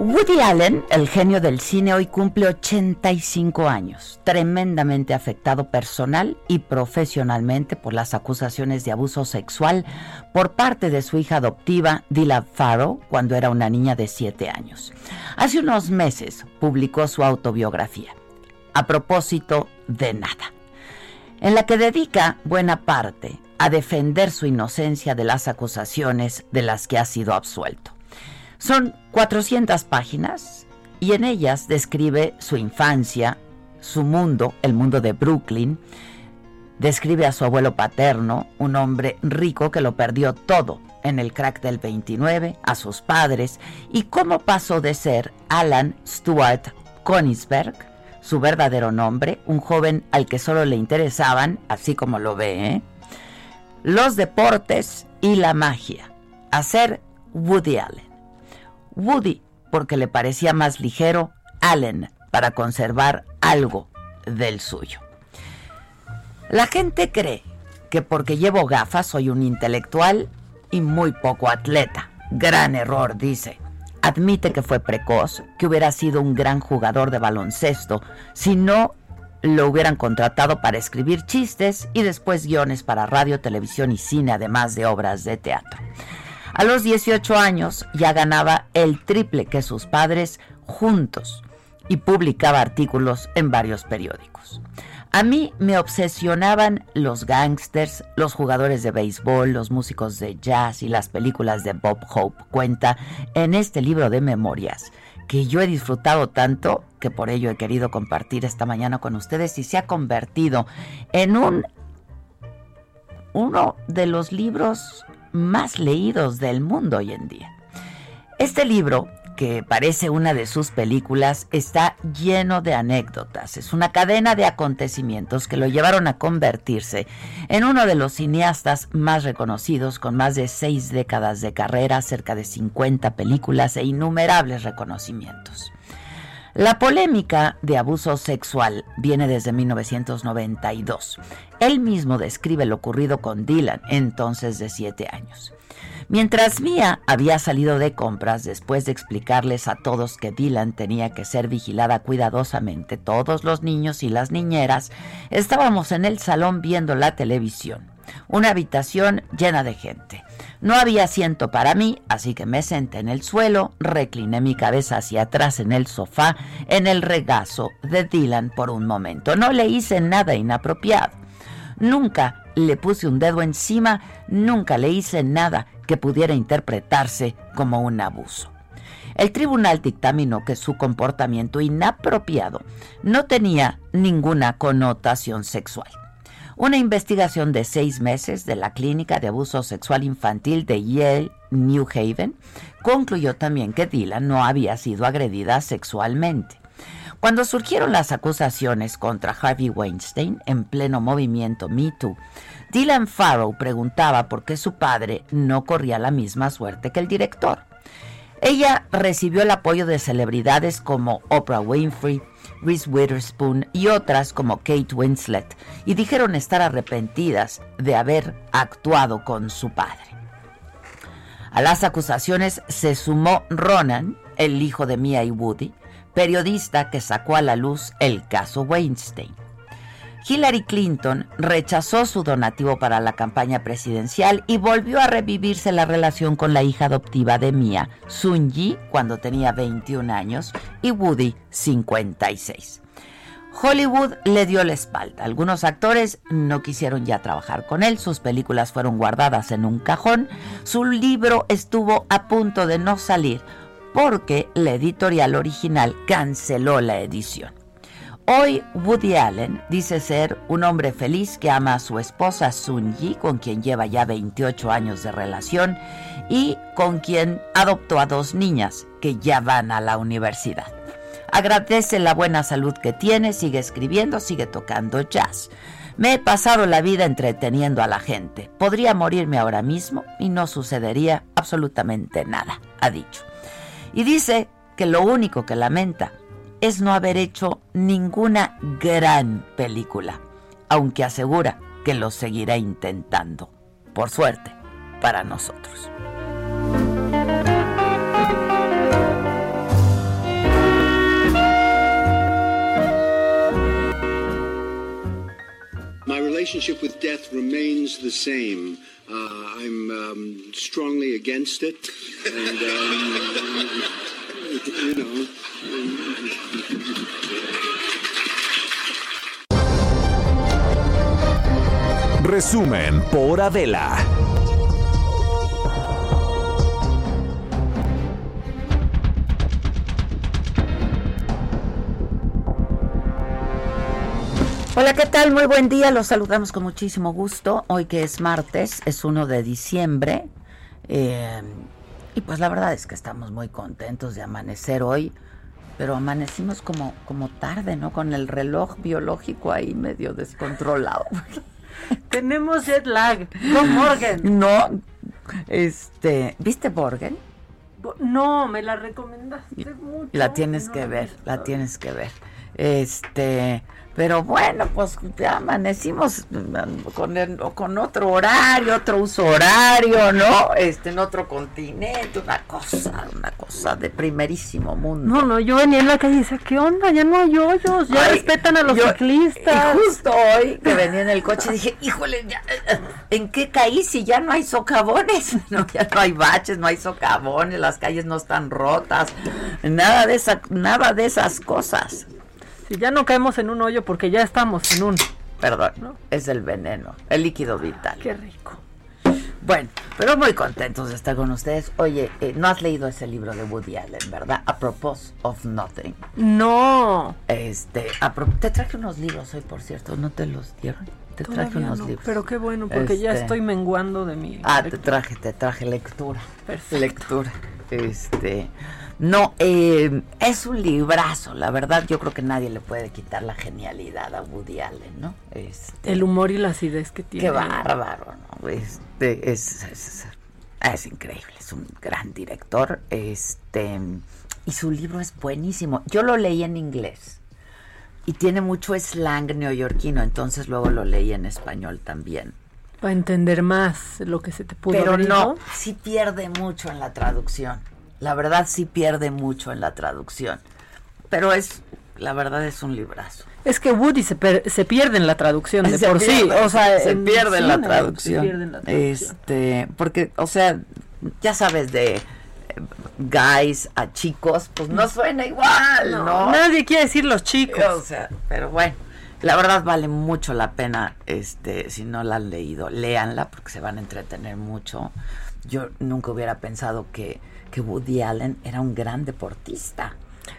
Woody Allen, el genio del cine, hoy cumple 85 años, tremendamente afectado personal y profesionalmente por las acusaciones de abuso sexual por parte de su hija adoptiva, Dylan Farrow, cuando era una niña de 7 años. Hace unos meses publicó su autobiografía, A propósito de nada, en la que dedica buena parte a defender su inocencia de las acusaciones de las que ha sido absuelto. Son 400 páginas y en ellas describe su infancia, su mundo, el mundo de Brooklyn. Describe a su abuelo paterno, un hombre rico que lo perdió todo en el crack del 29, a sus padres, y cómo pasó de ser Alan Stuart Konigsberg, su verdadero nombre, un joven al que solo le interesaban, así como lo ve, ¿eh? los deportes y la magia, a ser Woody Allen. Woody porque le parecía más ligero, Allen para conservar algo del suyo. La gente cree que porque llevo gafas soy un intelectual y muy poco atleta. Gran error, dice. Admite que fue precoz, que hubiera sido un gran jugador de baloncesto si no lo hubieran contratado para escribir chistes y después guiones para radio, televisión y cine, además de obras de teatro. A los 18 años ya ganaba el triple que sus padres juntos y publicaba artículos en varios periódicos. A mí me obsesionaban los gangsters, los jugadores de béisbol, los músicos de jazz y las películas de Bob Hope. Cuenta en este libro de memorias que yo he disfrutado tanto que por ello he querido compartir esta mañana con ustedes y se ha convertido en un uno de los libros más leídos del mundo hoy en día. Este libro, que parece una de sus películas, está lleno de anécdotas. Es una cadena de acontecimientos que lo llevaron a convertirse en uno de los cineastas más reconocidos con más de seis décadas de carrera, cerca de 50 películas e innumerables reconocimientos. La polémica de abuso sexual viene desde 1992. Él mismo describe lo ocurrido con Dylan, entonces de 7 años. Mientras Mia había salido de compras después de explicarles a todos que Dylan tenía que ser vigilada cuidadosamente, todos los niños y las niñeras estábamos en el salón viendo la televisión. Una habitación llena de gente. No había asiento para mí, así que me senté en el suelo, recliné mi cabeza hacia atrás en el sofá, en el regazo de Dylan por un momento. No le hice nada inapropiado. Nunca le puse un dedo encima, nunca le hice nada que pudiera interpretarse como un abuso. El tribunal dictaminó que su comportamiento inapropiado no tenía ninguna connotación sexual. Una investigación de seis meses de la Clínica de Abuso Sexual Infantil de Yale, New Haven, concluyó también que Dylan no había sido agredida sexualmente. Cuando surgieron las acusaciones contra Harvey Weinstein en pleno movimiento Me Too, Dylan Farrow preguntaba por qué su padre no corría la misma suerte que el director. Ella recibió el apoyo de celebridades como Oprah Winfrey, Reese Witherspoon y otras como Kate Winslet, y dijeron estar arrepentidas de haber actuado con su padre. A las acusaciones se sumó Ronan, el hijo de Mia y Woody, periodista que sacó a la luz el caso Weinstein. Hillary Clinton rechazó su donativo para la campaña presidencial y volvió a revivirse la relación con la hija adoptiva de Mia, Sun Yi, cuando tenía 21 años, y Woody, 56. Hollywood le dio la espalda. Algunos actores no quisieron ya trabajar con él, sus películas fueron guardadas en un cajón, su libro estuvo a punto de no salir porque la editorial original canceló la edición. Hoy Woody Allen dice ser un hombre feliz que ama a su esposa Sun Yi, con quien lleva ya 28 años de relación y con quien adoptó a dos niñas que ya van a la universidad. Agradece la buena salud que tiene, sigue escribiendo, sigue tocando jazz. Me he pasado la vida entreteniendo a la gente. Podría morirme ahora mismo y no sucedería absolutamente nada, ha dicho. Y dice que lo único que lamenta es no haber hecho ninguna gran película, aunque asegura que lo seguirá intentando. Por suerte, para nosotros. My relationship with death remains the same. Uh, I'm um, strongly against it, and um, Resumen por Adela. Hola, ¿qué tal? Muy buen día. Los saludamos con muchísimo gusto. Hoy que es martes, es 1 de diciembre. Eh, y pues la verdad es que estamos muy contentos de amanecer hoy. Pero amanecimos como, como tarde, ¿no? Con el reloj biológico ahí medio descontrolado. Tenemos jet lag. Con Morgan. No, este, ¿viste Borgen? No, me la recomendaste mucho. La tienes No que ver, la tienes que ver. Este, pero bueno, pues ya amanecimos mm, con, el- con otro horario, otro uso horario, ¿no? Este, en otro continente, una cosa, una cosa de primerísimo mundo. No, no, yo venía en la calle y decía, ¿qué onda? Ya no hay hoyos, ya Ay, respetan a los yo- ciclistas. Y justo hoy que venía en el coche dije, híjole, ya, ¿en qué caí si ya no hay socavones? No, ya no hay baches, no hay socavones, las calles no están rotas, nada de esa, nada de esas cosas. Si ya no caemos en un hoyo porque ya estamos en un. Perdón, ¿No? es el veneno, el líquido vital. Qué rico. Bueno, pero muy contentos de estar con ustedes. Oye, eh, no has leído ese libro de Woody Allen, ¿verdad? A Propos of Nothing. No. Este, a pro- te traje unos libros hoy, por cierto, ¿no te los dieron? Te traje unos no, libros. Pero qué bueno, porque ya Este, estoy menguando de mi. Ah, te traje, te traje lectura. Perfecto. Lectura. Este, no, eh, es un librazo, la verdad. Yo creo que nadie le puede quitar la genialidad a Woody Allen, ¿no? Este, El humor y la acidez que tiene. Qué bárbaro, ¿no? Este, es, es, es increíble, es un gran director. Este, y su libro es buenísimo. Yo lo leí en inglés y tiene mucho slang neoyorquino, entonces luego lo leí en español también. Para entender más lo que se te pudo Pero no, sí pierde mucho en la traducción. La verdad sí pierde mucho en la traducción. Pero es, la verdad es un librazo. Es que Woody se, per- se pierde en la traducción de Se por sí. O sea, se en pierde en la traducción. Se pierde en la traducción. Este, porque, o sea, ya sabes de eh, guys a chicos, pues no suena igual, ¿no? Nadie quiere decir los chicos. O sea, pero bueno, la verdad vale mucho la pena, este, si no la han leído, léanla porque se van a entretener mucho. Yo nunca hubiera pensado que, que Woody Allen era un gran deportista.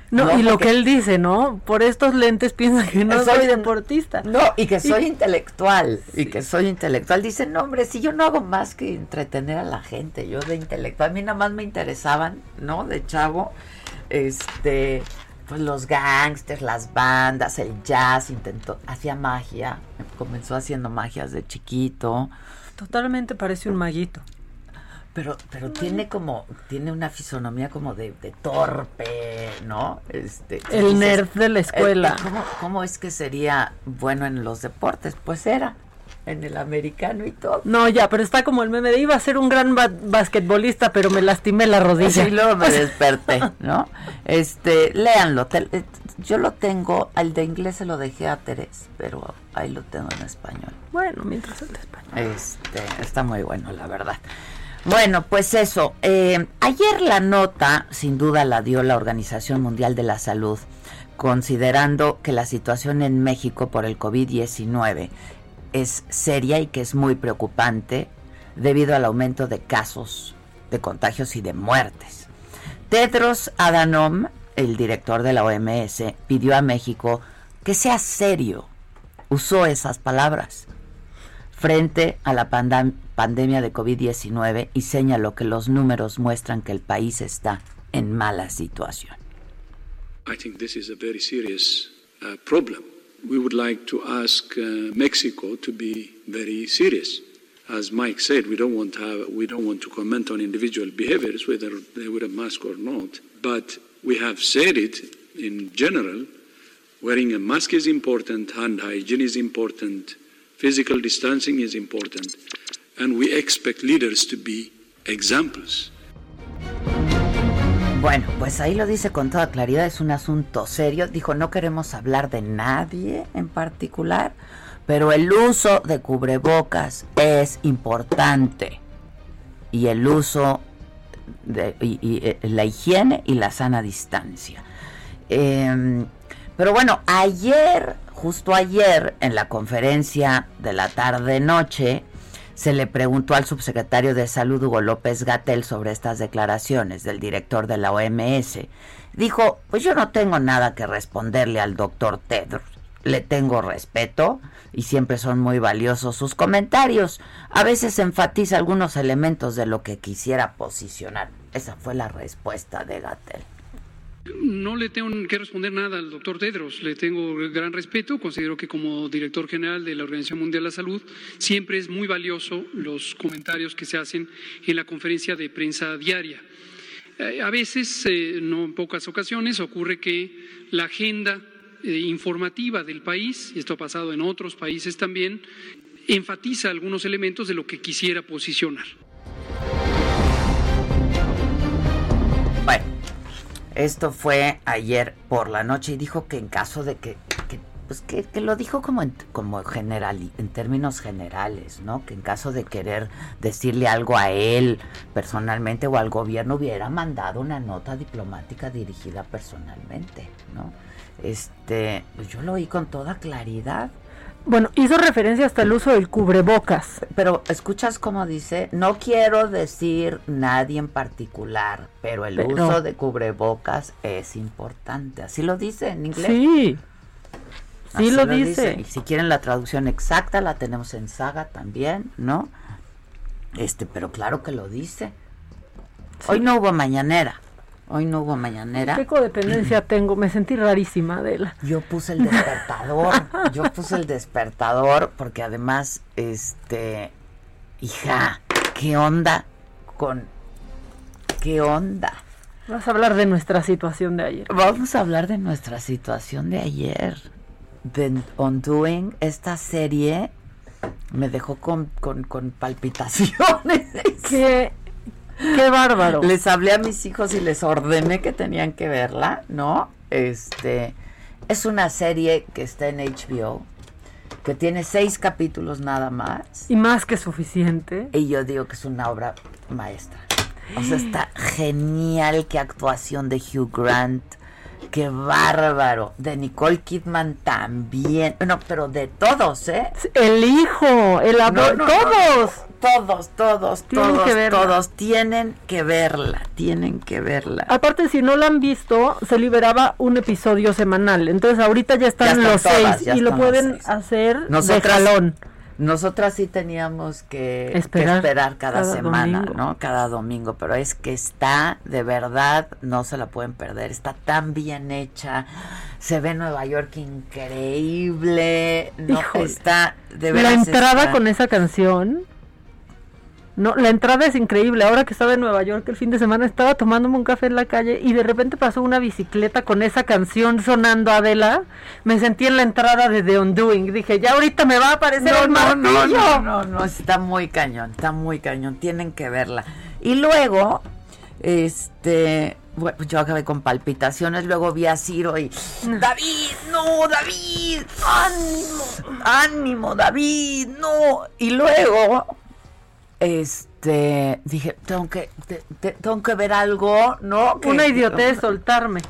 No, y lo que él dice, ¿no? Por estos lentes piensa que no Soy soy deportista. No, y que soy intelectual, y que soy intelectual. Dice, no, hombre, si yo no hago más que entretener a la gente, yo de intelectual, a mí nada más me interesaban, ¿no? De chavo, este, pues los gangsters, las bandas, el jazz, intentó, hacía magia, comenzó haciendo magias de chiquito, Totalmente parece un maguito. Pero, pero tiene como, tiene una fisonomía como de, de torpe, ¿no? Este, El dices, nerd de la escuela. Eh, ¿Cómo, ¿Cómo es que sería bueno en los deportes? Pues era, en el americano y todo. No, ya, pero está como el meme de iba a ser un gran ba- basquetbolista, pero me lastimé la rodilla. Y luego me desperté, ¿no? Este, léanlo. te- eh, yo lo tengo, al de inglés se lo dejé a Terés, pero ahí lo tengo en español. Bueno, mientras el de español. Este, está muy bueno, la verdad. Bueno, pues eso. eh, ayer la nota, sin duda, la dio la Organización Mundial de la Salud considerando que la situación en México por el COVID-19 es seria y que es muy preocupante debido al aumento de casos de contagios y de muertes. Tedros Adhanom, el director de la OMS, pidió a México que sea serio. Usó esas palabras frente a la pandemia de COVID-19 y señaló que los números muestran que el país está en mala situación. I think this is a very serious uh, problem. We would like to ask uh, Mexico to be very serious. As Mike said, we don't want to have, we don't want to comment on individual behaviors, whether they wear a mask or not. But we have said it in general. Wearing a mask is important, hand hygiene is important, physical distancing is important, and we expect leaders to be examples. Bueno, pues ahí lo dice con toda claridad, es un asunto serio. Dijo, no queremos hablar de nadie en particular, pero el uso de cubrebocas es importante. Y el uso de eh, la higiene y la sana distancia. Em, pero bueno, ayer, justo ayer, en la conferencia de la tarde-noche, se le preguntó al subsecretario de Salud Hugo López Gatel sobre estas declaraciones del director de la OMS. Dijo, pues yo no tengo nada que responderle al doctor Tedros. Le tengo respeto y siempre son muy valiosos sus comentarios. A veces enfatiza algunos elementos de lo que quisiera posicionar. Esa fue la respuesta de Gatel. No le tengo que responder nada al doctor Tedros, le tengo gran respeto, considero que como director general de la Organización Mundial de la Salud siempre es muy valioso los comentarios que se hacen en la conferencia de prensa diaria. Eh, a veces, eh, no en pocas ocasiones, ocurre que la agenda eh, informativa del país, y esto ha pasado en otros países también, enfatiza algunos elementos de lo que quisiera posicionar. Esto fue ayer por la noche y dijo que en caso de que, pues que, lo dijo como en, como general, en términos generales, ¿no? Que en caso de querer decirle algo a él personalmente o al gobierno hubiera mandado una nota diplomática dirigida personalmente, ¿no? Este, pues yo lo oí con toda claridad. Bueno, hizo referencia hasta el uso del cubrebocas. Pero escuchas como dice, no quiero decir nadie en particular, pero el uso de cubrebocas es importante. Así lo dice en inglés. Sí. Sí lo, dice. Y si quieren la traducción exacta, la tenemos en Saga también, ¿no? Este, pero claro que lo dice. Hoy no hubo mañanera. Hoy no hubo mañanera. ¿Qué codependencia tengo? Me sentí rarísima, Adela. Yo puse el despertador. yo puse el despertador porque además, este, hija, ¿qué onda con, qué onda? Vas a hablar de nuestra situación de ayer. Vamos a hablar de nuestra situación de ayer. The Undoing, esta serie me dejó con, con, con palpitaciones. ¿Qué Qué bárbaro. Les hablé a mis hijos y les ordené que tenían que verla, ¿no? Este es una serie que está en HBO, que tiene seis capítulos nada más. Y más que suficiente. Y yo digo que es una obra maestra. O sea, está genial qué actuación de Hugh Grant qué bárbaro. De Nicole Kidman también. No, pero de todos, ¿eh? El hijo, el abuelo, todos. todos, todos, todos, todos tienen que verla, tienen que verla. Aparte, si no la han visto, se liberaba un episodio semanal. Entonces, ahorita ya están, los seis y lo pueden hacer de jalón. Nosotras sí teníamos que esperar, cada, semana, ¿no? Cada domingo, pero es que está, de verdad, no se la pueden perder, está tan bien hecha, se ve Nueva York increíble, no está, de verdad. La entrada con esa canción no, la entrada es increíble. Ahora que estaba en Nueva York el fin de semana, estaba tomándome un café en la calle y de repente pasó una bicicleta con esa canción sonando Adela. Me sentí en la entrada de The Undoing. Dije, ya ahorita me va a aparecer el no, No, no, no, no, está muy cañón, está muy cañón. Tienen que verla. Y luego, este, bueno, yo acabé con palpitaciones, luego vi a Ciro y David, no, David, ánimo, ánimo, David, no. Y luego este dije tengo que tengo que ver algo no una idiotez soltarme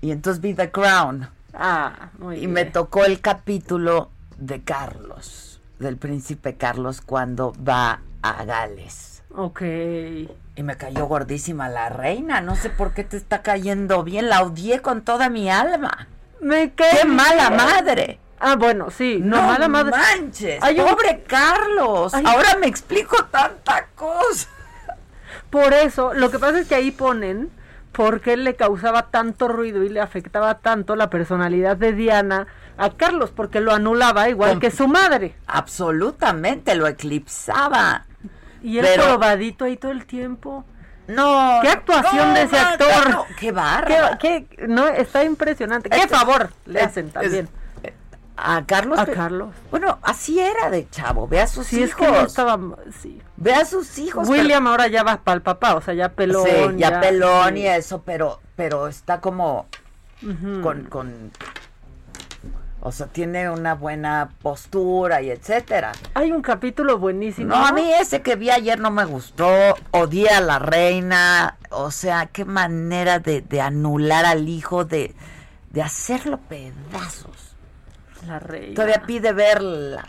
y entonces vi The Crown Ah, muy y bien. me tocó el capítulo de Carlos, del príncipe Carlos, cuando va a Gales. Ok. Y me cayó gordísima la reina. No sé por qué te está cayendo bien. La odié con toda mi alma. Me cae ¡Qué mala madre! Ah, bueno, sí. No, mala madre. manches. Un- Pobre Carlos. Hay- Ahora me explico tanta cosa. Por eso, lo que pasa es que ahí ponen por qué le causaba tanto ruido y le afectaba tanto la personalidad de Diana a Carlos, porque lo anulaba igual Com- que su madre. Absolutamente lo eclipsaba. Y él Pero- probadito ahí todo el tiempo. No. ¿Qué actuación no, de ese actor? no, qué ¿Qué, barra. qué- no, está impresionante. ¿Qué Este- favor le es- hacen es- también? A Carlos. A que- Carlos. Bueno, así era de chavo. Ve a sus Sí, es hijos. que no estaba... Sí. Ve a sus hijos. William ahora ya va para el papá, o sea, ya pelón. sí, ya, pelón sí. y eso, pero, pero está como con, con. O sea, tiene una buena postura y etcétera. Hay un capítulo buenísimo. No, a mí ese que vi ayer no me gustó. Odié a la reina. O sea, qué manera de, de anular al hijo, de, de hacerlo pedazos. La reina. Todavía pide verla.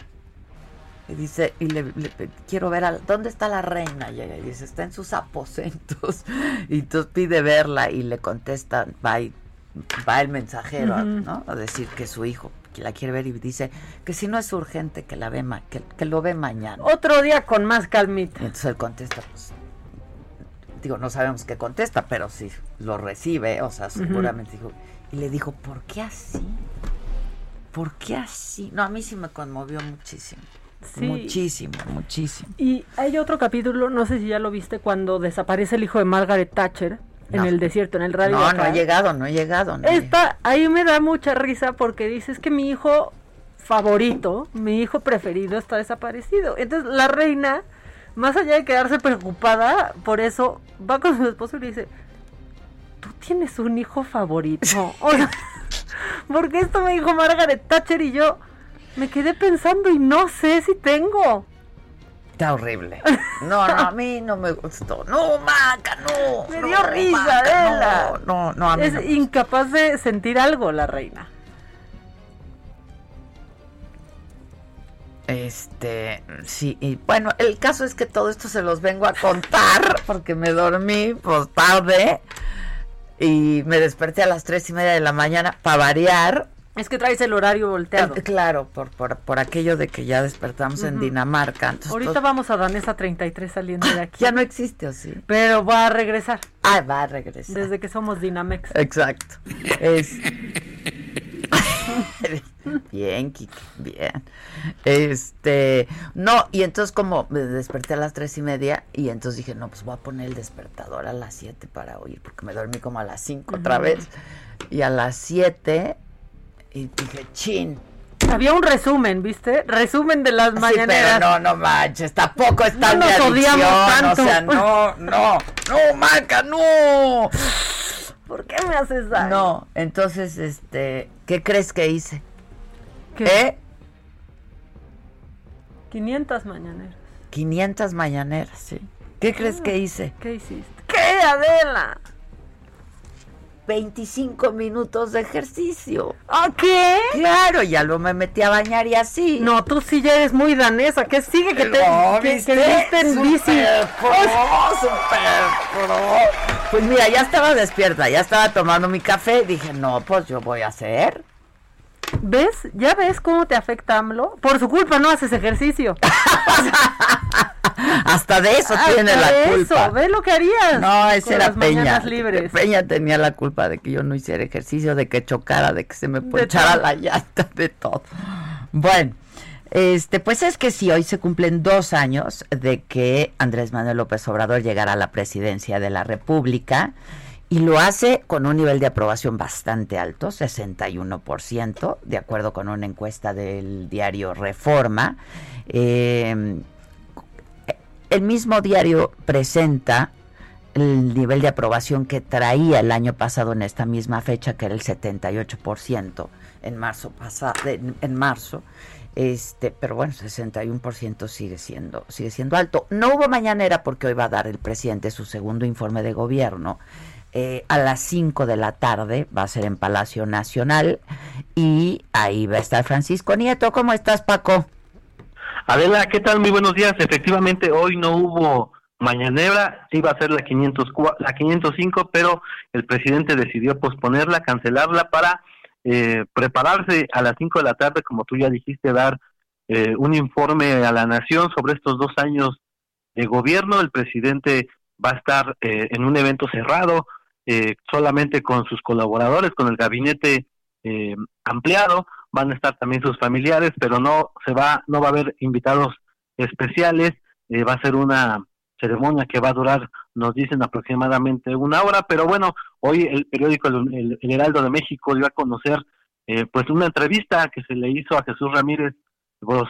Y dice, y le, le- quiero ver, a, ¿dónde está la reina? Llega y dice, está en sus aposentos. Y entonces pide verla y le contesta, va, y- va el mensajero. ¿no? A decir que su hijo que la quiere ver y dice que si no es urgente que la ve ma- que, que lo ve mañana. Otro día con más calmita. Y entonces él contesta, pues, digo, no sabemos qué contesta, pero sí lo recibe, o sea, seguramente dijo, y le dijo, ¿por qué así? ¿Por qué así? No, a mí sí me conmovió muchísimo. Sí. Muchísimo, muchísimo. Y hay otro capítulo, no sé si ya lo viste, cuando desaparece el hijo de Margaret Thatcher en el desierto, en el radio. No, no he llegado, no he llegado. no Esta, ahí me da mucha risa porque dices que mi hijo favorito, mi hijo preferido está desaparecido. Entonces la reina, más allá de quedarse preocupada, por eso va con su esposo y le dice, tú tienes un hijo favorito. O sea, porque esto me dijo Margaret Thatcher y yo me quedé pensando y no sé si tengo. Está horrible. No, no, a mí no me gustó. No, Maca, no. Me no, dio risa, Maca, Adela. No, no, no, a mí Es no incapaz de sentir algo la reina. Este, sí, y bueno, el caso es que todo esto se los vengo a contar porque me dormí pues tarde y me desperté a las tres y media de la mañana para variar. Es que traes el horario volteado. Eh, claro, por, por, por aquello de que ya despertamos en Dinamarca. Entonces, Ahorita vamos a Danesa 33 saliendo de aquí. ya no existe, ¿o sí? Pero va a regresar Ah, va a regresar. desde que somos Dinamex. Exacto. Es... bien, Kike, bien. Este, no, y entonces como me desperté a las tres y media y entonces dije, no, pues voy a poner el despertador a las siete para oír, porque me dormí como a las cinco otra vez. Y a las siete, y dije, chin. Había un resumen, ¿viste? Resumen de las Sí, mañaneras. pero no, no manches, tampoco está No mi nos odiamos adicción, tanto. O sea, no, no, no, Maca, no. ¿Por qué me haces daño? No, entonces, este, ¿qué crees que hice? ¿Qué? ¿Eh? 500 mañaneras. 500 mañaneras, sí. ¿Qué crees que hice? ¿Qué hiciste? ¿Qué, Adela? 25 minutos de ejercicio. ¿Ah, qué? Claro, ya lo me metí a bañar y así. No, tú sí ya eres muy danesa. ¿Qué sigue que te No, que, ¿viste? que viste en bici? Super pro, super pro. Pues mira, ya estaba despierta, ya estaba tomando mi café. Dije, no, pues yo voy a hacer. ¿Ves? ¿Ya ves cómo te afecta AMLO? Por su culpa no haces ejercicio. Hasta de eso tiene Hasta la de culpa. Eso, ¿ves lo que harías? No, ese con era las Peña. libres. Peña tenía la culpa de que yo no hiciera ejercicio, de que chocara, de que se me ponchara la llanta, de todo. Bueno, este, pues es que sí, hoy se cumplen dos años de que Andrés Manuel López Obrador llegara a la presidencia de la República y lo hace con un nivel de aprobación bastante alto, 61%, de acuerdo con una encuesta del diario Reforma. Eh, el mismo diario presenta el nivel de aprobación que traía el año pasado en esta misma fecha, que era el 78% en marzo pasado, en, marzo. Este, pero bueno, 61% sigue siendo sigue siendo alto. No hubo mañanera porque hoy va a dar el presidente su segundo informe de gobierno. eh, a las 5 de la tarde, va a ser en Palacio Nacional y ahí va a estar Francisco Nieto. ¿Cómo estás, Paco? Adela, ¿qué tal? Muy buenos días. Efectivamente, hoy no hubo mañanera, iba a ser la, 500, la 505, pero el presidente decidió posponerla, cancelarla para eh, prepararse a las 5 de la tarde, como tú ya dijiste, dar eh, un informe a la nación sobre estos dos años de gobierno. El presidente va a estar eh, en un evento cerrado, eh, solamente con sus colaboradores, con el gabinete eh, ampliado, van a estar también sus familiares, pero no se va, no va a haber invitados especiales, eh, va a ser una ceremonia que va a durar, nos dicen aproximadamente una hora, pero bueno, hoy el periódico El, Heraldo de México dio a conocer pues una entrevista que se le hizo a Jesús Ramírez,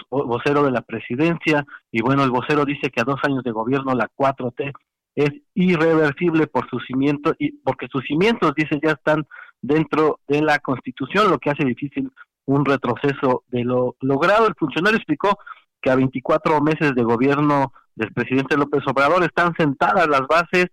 vocero de la presidencia, y bueno, el vocero dice que a dos años de gobierno la 4T es irreversible por sus cimientos y porque sus cimientos dice ya están dentro de la Constitución, lo que hace difícil un retroceso de lo logrado. El funcionario explicó que a 24 meses de gobierno del presidente López Obrador están sentadas las bases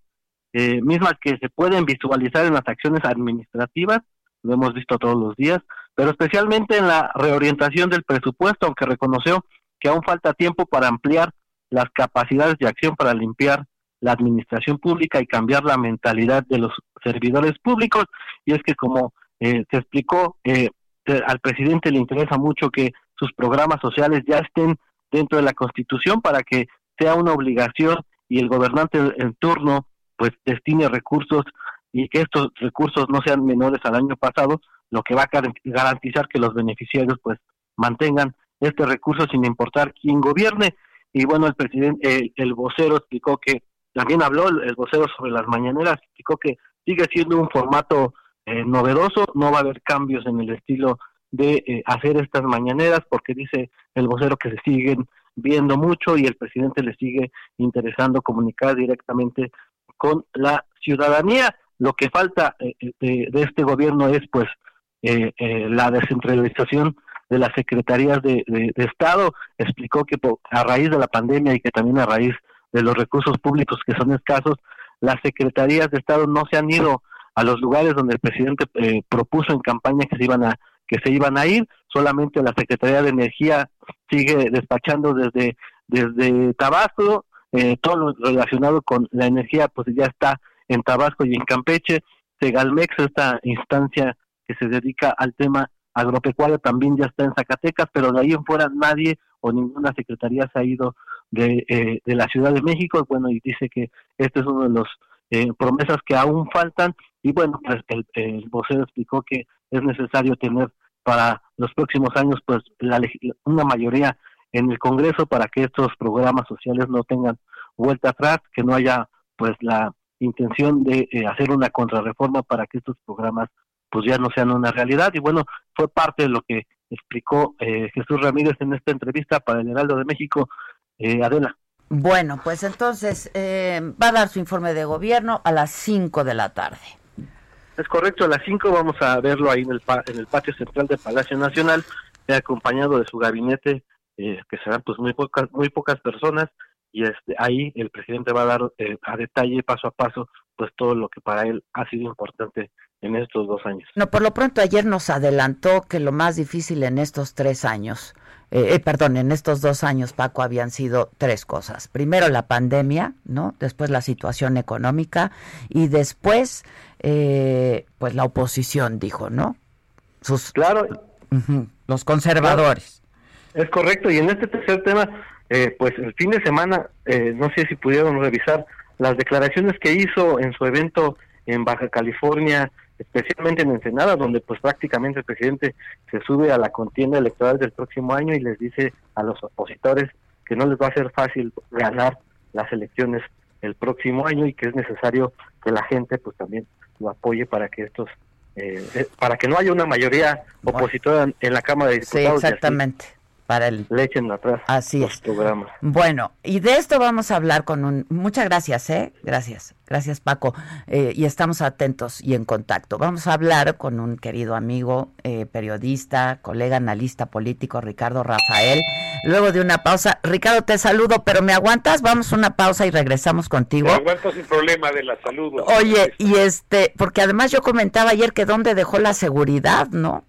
eh, mismas que se pueden visualizar en las acciones administrativas, lo hemos visto todos los días, pero especialmente en la reorientación del presupuesto, aunque reconoció que aún falta tiempo para ampliar las capacidades de acción para limpiar la administración pública y cambiar la mentalidad de los servidores públicos. Y es que como eh, se explicó, eh, al presidente le interesa mucho que sus programas sociales ya estén dentro de la Constitución para que sea una obligación y el gobernante en turno pues destine recursos y que estos recursos no sean menores al año pasado, lo que va a garantizar que los beneficiarios pues mantengan este recurso sin importar quién gobierne. Y bueno, el presidente, el vocero explicó que también habló el, vocero sobre las mañaneras, explicó que sigue siendo un formato eh, novedoso, no va a haber cambios en el estilo de eh, hacer estas mañaneras, porque dice el vocero que se siguen viendo mucho y el presidente le sigue interesando comunicar directamente con la ciudadanía. Lo que falta eh, de, este gobierno es pues la descentralización de las secretarías de, Estado. Explicó que a raíz de la pandemia y que también a raíz de los recursos públicos que son escasos, las secretarías de Estado no se han ido a los lugares donde el presidente eh, propuso en campaña que se iban a que se iban a ir, solamente la Secretaría de Energía sigue despachando desde desde Tabasco, eh, todo lo relacionado con la energía pues ya está en Tabasco y en Campeche, Segalmex, esta instancia que se dedica al tema agropecuario también ya está en Zacatecas, pero de ahí en fuera nadie o ninguna secretaría se ha ido de, eh, de la Ciudad de México, bueno, y dice que este es uno de los eh, promesas que aún faltan, y bueno, pues el, vocero explicó que es necesario tener para los próximos años pues la, una mayoría en el Congreso para que estos programas sociales no tengan vuelta atrás, que no haya pues la intención de eh, hacer una contrarreforma para que estos programas pues ya no sean una realidad y bueno fue parte de lo que explicó eh, Jesús Ramírez en esta entrevista para el Heraldo de México eh, Adela. Bueno, pues entonces eh, va a dar su informe de gobierno a las 5 de la tarde. Es correcto, a las 5 vamos a verlo ahí en el, en el patio central del Palacio Nacional, acompañado de su gabinete, eh, que serán pues muy pocas, muy pocas personas, y este, ahí el presidente va a dar a detalle, paso a paso, pues todo lo que para él ha sido importante en estos dos años. No, por lo pronto ayer nos adelantó que lo más difícil en estos tres años eh, eh, perdón, en estos dos años, Paco, habían sido tres cosas. Primero la pandemia, ¿no? Después la situación económica y después, eh, pues la oposición, dijo, ¿no? Sus, claro. los conservadores. Es correcto. Y en este tercer tema, pues el fin de semana, no sé si pudieron revisar las declaraciones que hizo en su evento en Baja California especialmente en Ensenada, donde pues prácticamente el presidente se sube a la contienda electoral del próximo año y les dice a los opositores que no les va a ser fácil ganar las elecciones el próximo año y que es necesario que la gente pues también lo apoye para que estos eh, para que no haya una mayoría opositora en la Cámara de Diputados. Sí, exactamente para el le echen atrás así los es. programas. bueno y de esto vamos a hablar con un muchas gracias eh gracias gracias Paco. Eh, y estamos atentos y en contacto. Vamos a hablar con un querido amigo eh, periodista colega analista político Ricardo Rafael. Luego de una pausa Ricardo te saludo pero me aguantas vamos a una pausa y regresamos contigo. Te aguanto sin problema de la salud. Oye, y este, porque además yo comentaba ayer que dónde dejó la seguridad, ¿no?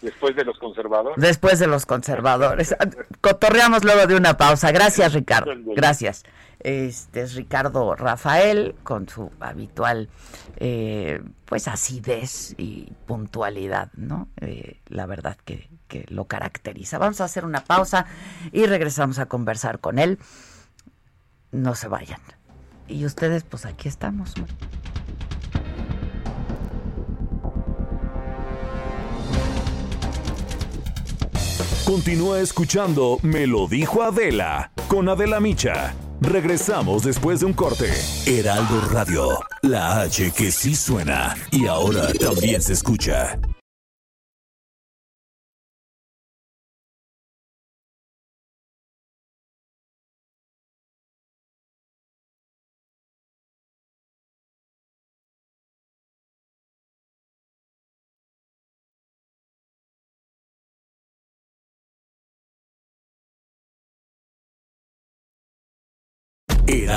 Después de los conservadores. Después de los conservadores. Cotorreamos luego de una pausa. Gracias, Ricardo. Gracias. Este es Ricardo Rafael con su habitual, eh, pues, acidez y puntualidad, ¿no? Eh, la verdad que, que lo caracteriza. Vamos a hacer una pausa y regresamos a conversar con él. No se vayan. Y ustedes, pues aquí estamos. Continúa escuchando Me lo dijo Adela con Adela Micha. Regresamos después de un corte. Heraldo Radio, la H que sí suena y ahora también se escucha.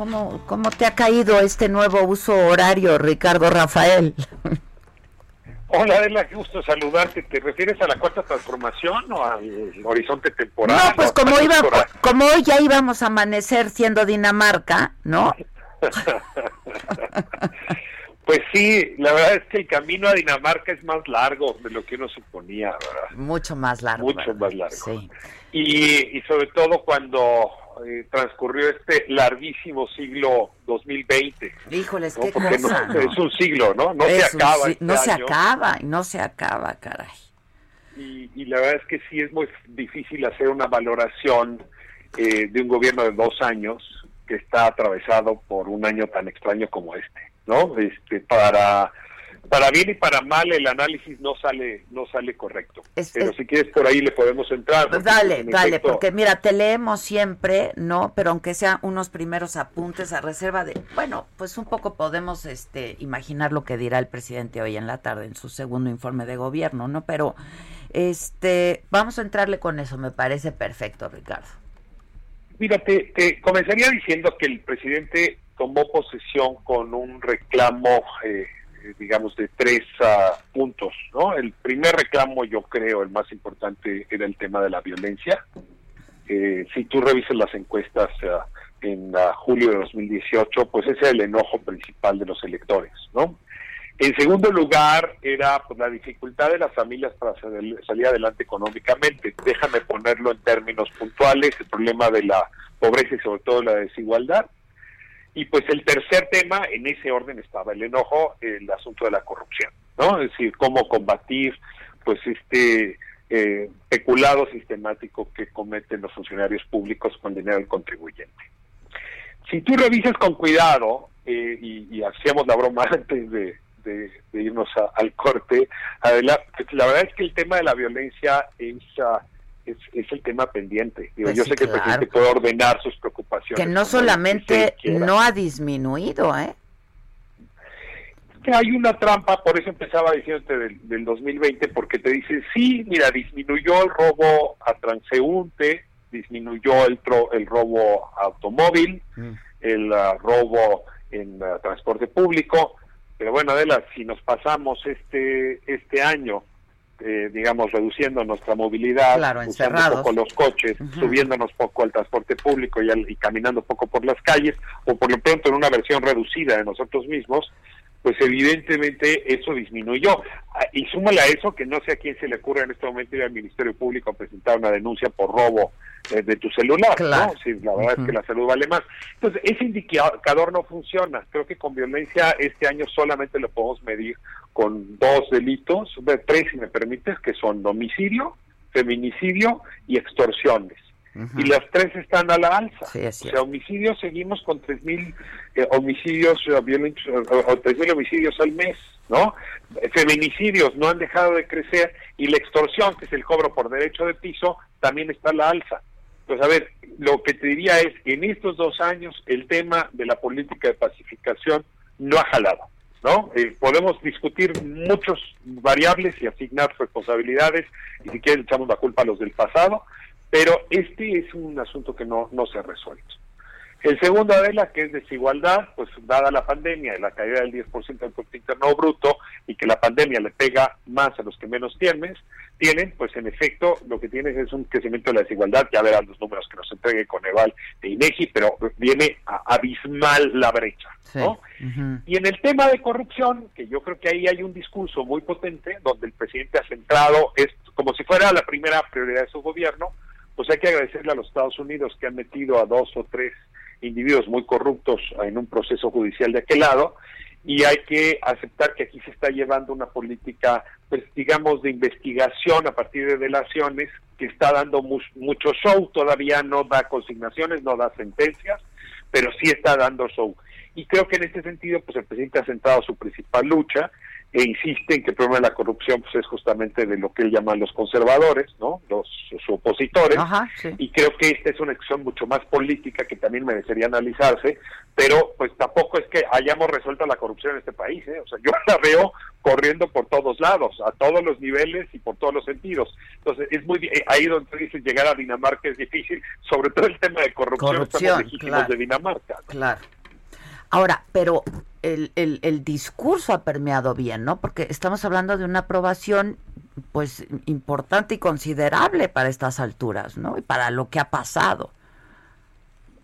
¿Cómo, ¿Cómo te ha caído este nuevo uso horario, Ricardo Rafael? Hola Adela, qué gusto saludarte. ¿Te refieres a la cuarta transformación o al horizonte temporal? No, pues como iba, como hoy ya íbamos a amanecer siendo Dinamarca, ¿no? pues sí, la verdad es que el camino a Dinamarca es más largo de lo que uno suponía, ¿verdad? Mucho más largo. Mucho ¿verdad? más largo. Sí. Y, y sobre todo cuando eh, transcurrió este larguísimo siglo 2020. Híjoles, ¿no? qué Porque cosa. no- es un siglo, ¿no? No Es se acaba. si- este no se acaba, no se acaba, caray. Y, y la verdad es que sí es muy difícil hacer una valoración eh, de un gobierno de dos años que está atravesado por un año tan extraño como este, ¿no? Este, para para bien y para mal el análisis no sale no sale correcto. Es- Pero es- si quieres por ahí le podemos entrar. Pues dale, en dale, efecto, porque mira, te leemos siempre, ¿no? Pero aunque sean unos primeros apuntes a reserva de, bueno, pues un poco podemos este imaginar lo que dirá el presidente hoy en la tarde en su segundo informe de gobierno, ¿no? Pero este, vamos a entrarle con eso, me parece perfecto, Ricardo. Mira, te, te comenzaría diciendo que el presidente tomó posesión con un reclamo, eh, digamos, de tres ah, puntos, ¿no? El primer reclamo, yo creo, el más importante, era el tema de la violencia. Eh, si tú revisas las encuestas ah, en ah, julio de 2018, pues ese es el enojo principal de los electores, ¿no? En segundo lugar, era pues, la dificultad de las familias para sal- salir adelante económicamente. Déjame ponerlo en términos puntuales, el problema de la pobreza y sobre todo la desigualdad. Y pues el tercer tema, en ese orden estaba el enojo, el asunto de la corrupción, ¿no? Es decir, cómo combatir pues este eh, peculado sistemático que cometen los funcionarios públicos con dinero del contribuyente. Si tú revisas con cuidado, eh, y, hacíamos la broma antes de, de- irnos al corte, Adela, pues, la verdad es que el tema de la violencia es, ah, es, es el tema pendiente. Digo, Pues yo sí, sé que el presidente puede ordenar sus preocupaciones. Que no solamente no ha disminuido, ¿eh? que hay una trampa, por eso empezaba diciéndote del, del 2020, porque te dice, sí, mira, disminuyó el robo a transeúnte, disminuyó el, tro- el robo a automóvil, el ah, robo en ah, transporte público, pero bueno, Adela, si nos pasamos este este año, eh, digamos, reduciendo nuestra movilidad, Claro, usando encerrados. poco los coches, subiéndonos poco al transporte público y, al- y caminando poco por las calles, o por lo pronto en una versión reducida de nosotros mismos, pues evidentemente eso disminuyó. Ah, y súmale a eso que no sé a quién se le ocurre en este momento ir al Ministerio Público a presentar una denuncia por robo eh, de tu celular, ¿no? Sí, la verdad es que la salud vale más. Entonces, ese indicador no funciona. Creo que con violencia este año solamente lo podemos medir con dos delitos, tres si me permites, que son homicidio, feminicidio y extorsiones y las tres están a la alza. o sea, homicidios seguimos con 3.000 eh, homicidios eh, violentos, o, 3.000 homicidios al mes, ¿no? Feminicidios no han dejado de crecer y la extorsión, que es el cobro por derecho de piso, también está a la alza. Pues a ver, lo que te diría es, en estos dos años el tema de la política de pacificación no ha jalado. ¿no? Eh, podemos discutir muchos variables y asignar responsabilidades y si quieren echamos la culpa a los del pasado, pero este es un asunto que no, no se ha resuelto. El segundo, Adela, que es desigualdad, pues dada la pandemia y la caída del 10% del Producto Interno Bruto y que la pandemia le pega más a los que menos tienen, tienen, pues en efecto lo que tienes es un crecimiento de la desigualdad, ya verán los números que nos entregue Coneval de INEGI, pero viene a abismal la brecha, ¿no? Y en el tema de corrupción, que yo creo que ahí hay un discurso muy potente, donde el presidente ha centrado, es como si fuera la primera prioridad de su gobierno, pues hay que agradecerle a los Estados Unidos que han metido a dos o tres individuos muy corruptos en un proceso judicial de aquel lado y hay que aceptar que aquí se está llevando una política, pues digamos, de investigación a partir de delaciones que está dando mucho show, todavía no da consignaciones, no da sentencias, pero sí está dando show. Y creo que en este sentido, pues el presidente ha centrado su principal lucha e insiste en que el problema de la corrupción pues, es justamente de lo que él llama los conservadores, ¿no? Los, opositores. Y creo que esta es una acción mucho más política que también merecería analizarse, pero pues tampoco es que hayamos resuelto la corrupción en este país, ¿eh? O sea, yo la veo corriendo por todos lados, a todos los niveles y por todos los sentidos. Entonces, es muy eh, ahí donde dices llegar a Dinamarca es difícil, sobre todo el tema de corrupción, corrupción estamos de Dinamarca. Claro. Ahora, pero el, el, el, discurso ha permeado bien, ¿no? Porque estamos hablando de una aprobación, pues, importante y considerable para estas alturas, ¿no? Y para lo que ha pasado.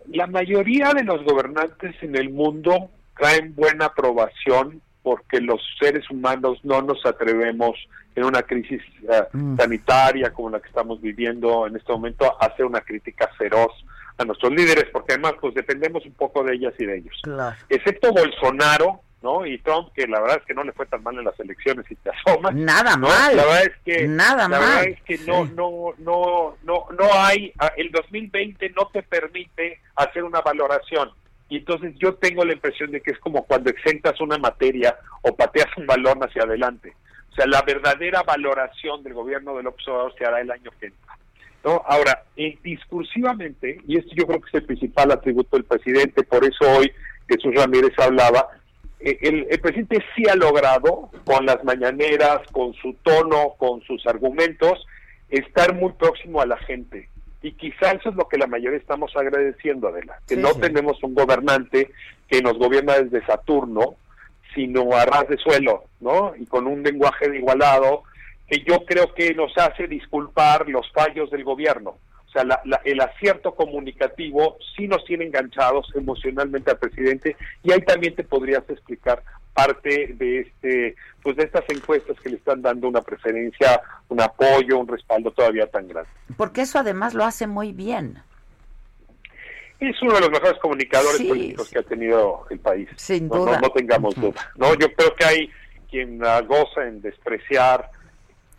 La mayoría de los gobernantes en el mundo traen buena aprobación porque los seres humanos no nos atrevemos en una crisis eh, mm. sanitaria como la que estamos viviendo en este momento a hacer una crítica feroz a nuestros líderes, porque además pues dependemos un poco de ellas y de ellos. Excepto Bolsonaro, ¿no? Y Trump, que la verdad es que no le fue tan mal en las elecciones y te asomas. Nada mal. La verdad es que nada la mal. verdad es que no no no no no hay el 2020 no te permite hacer una valoración. Y entonces yo tengo la impresión de que es como cuando exentas una materia o pateas un balón hacia adelante. O sea, la verdadera valoración del gobierno del observador se hará el año que entra. Ahora, eh, discursivamente, y esto yo creo que es el principal atributo del presidente, por eso hoy Jesús Ramírez hablaba, eh, el, presidente sí ha logrado, con las mañaneras, con su tono, con sus argumentos, estar muy próximo a la gente. Y quizá eso es lo que la mayoría estamos agradeciendo, Adela, que no tenemos un gobernante que nos gobierna desde Saturno, sino a ras de suelo, ¿no? Y con un lenguaje de igualado, que yo creo que nos hace disculpar los fallos del gobierno. O sea, el acierto comunicativo sí nos tiene enganchados emocionalmente al presidente y ahí también te podrías explicar parte de este pues de estas encuestas que le están dando una preferencia, un apoyo, un respaldo todavía tan grande. Porque eso además lo hace muy bien. Es uno de los mejores comunicadores políticos que ha tenido el país. Sin duda. No, tengamos duda. No, yo creo que hay quien goza en despreciar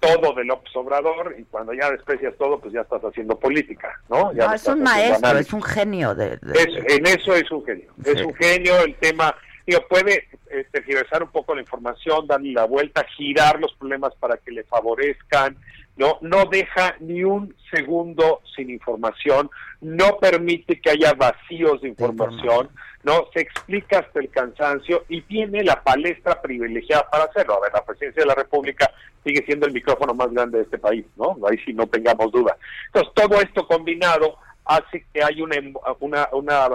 todo de López Obrador y cuando ya desprecias todo, pues ya estás haciendo política, ¿no? Ya no, es un maestro, es un genio. De, en eso es un genio. Es un genio el tema, digo, puede tergiversar un poco la información, darle la vuelta, girar los problemas para que le favorezcan, no no deja ni un segundo sin información, no permite que haya vacíos de información, no se explica hasta el cansancio y tiene la palestra privilegiada para hacerlo. A ver, la presidencia de la República sigue siendo el micrófono más grande de este país, ¿no? Ahí sí no tengamos duda. Entonces, todo esto combinado hace que hay una, una, una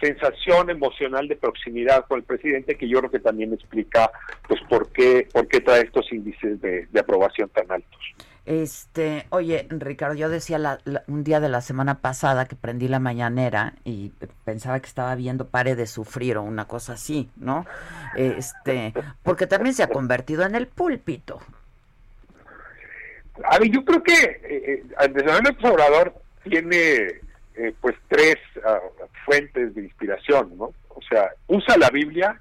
sensación emocional de proximidad con el presidente que yo creo que también explica pues por qué por qué trae estos índices de, de aprobación tan altos. Este, oye, Ricardo, yo decía un día de la semana pasada que prendí la mañanera y pensaba que estaba viendo Pare de Sufrir o una cosa así, ¿no? Este, porque también se ha convertido en el púlpito. A ver, yo creo que eh, eh, Obrador tiene eh, pues tres ah, fuentes de inspiración, ¿no? O sea, usa la Biblia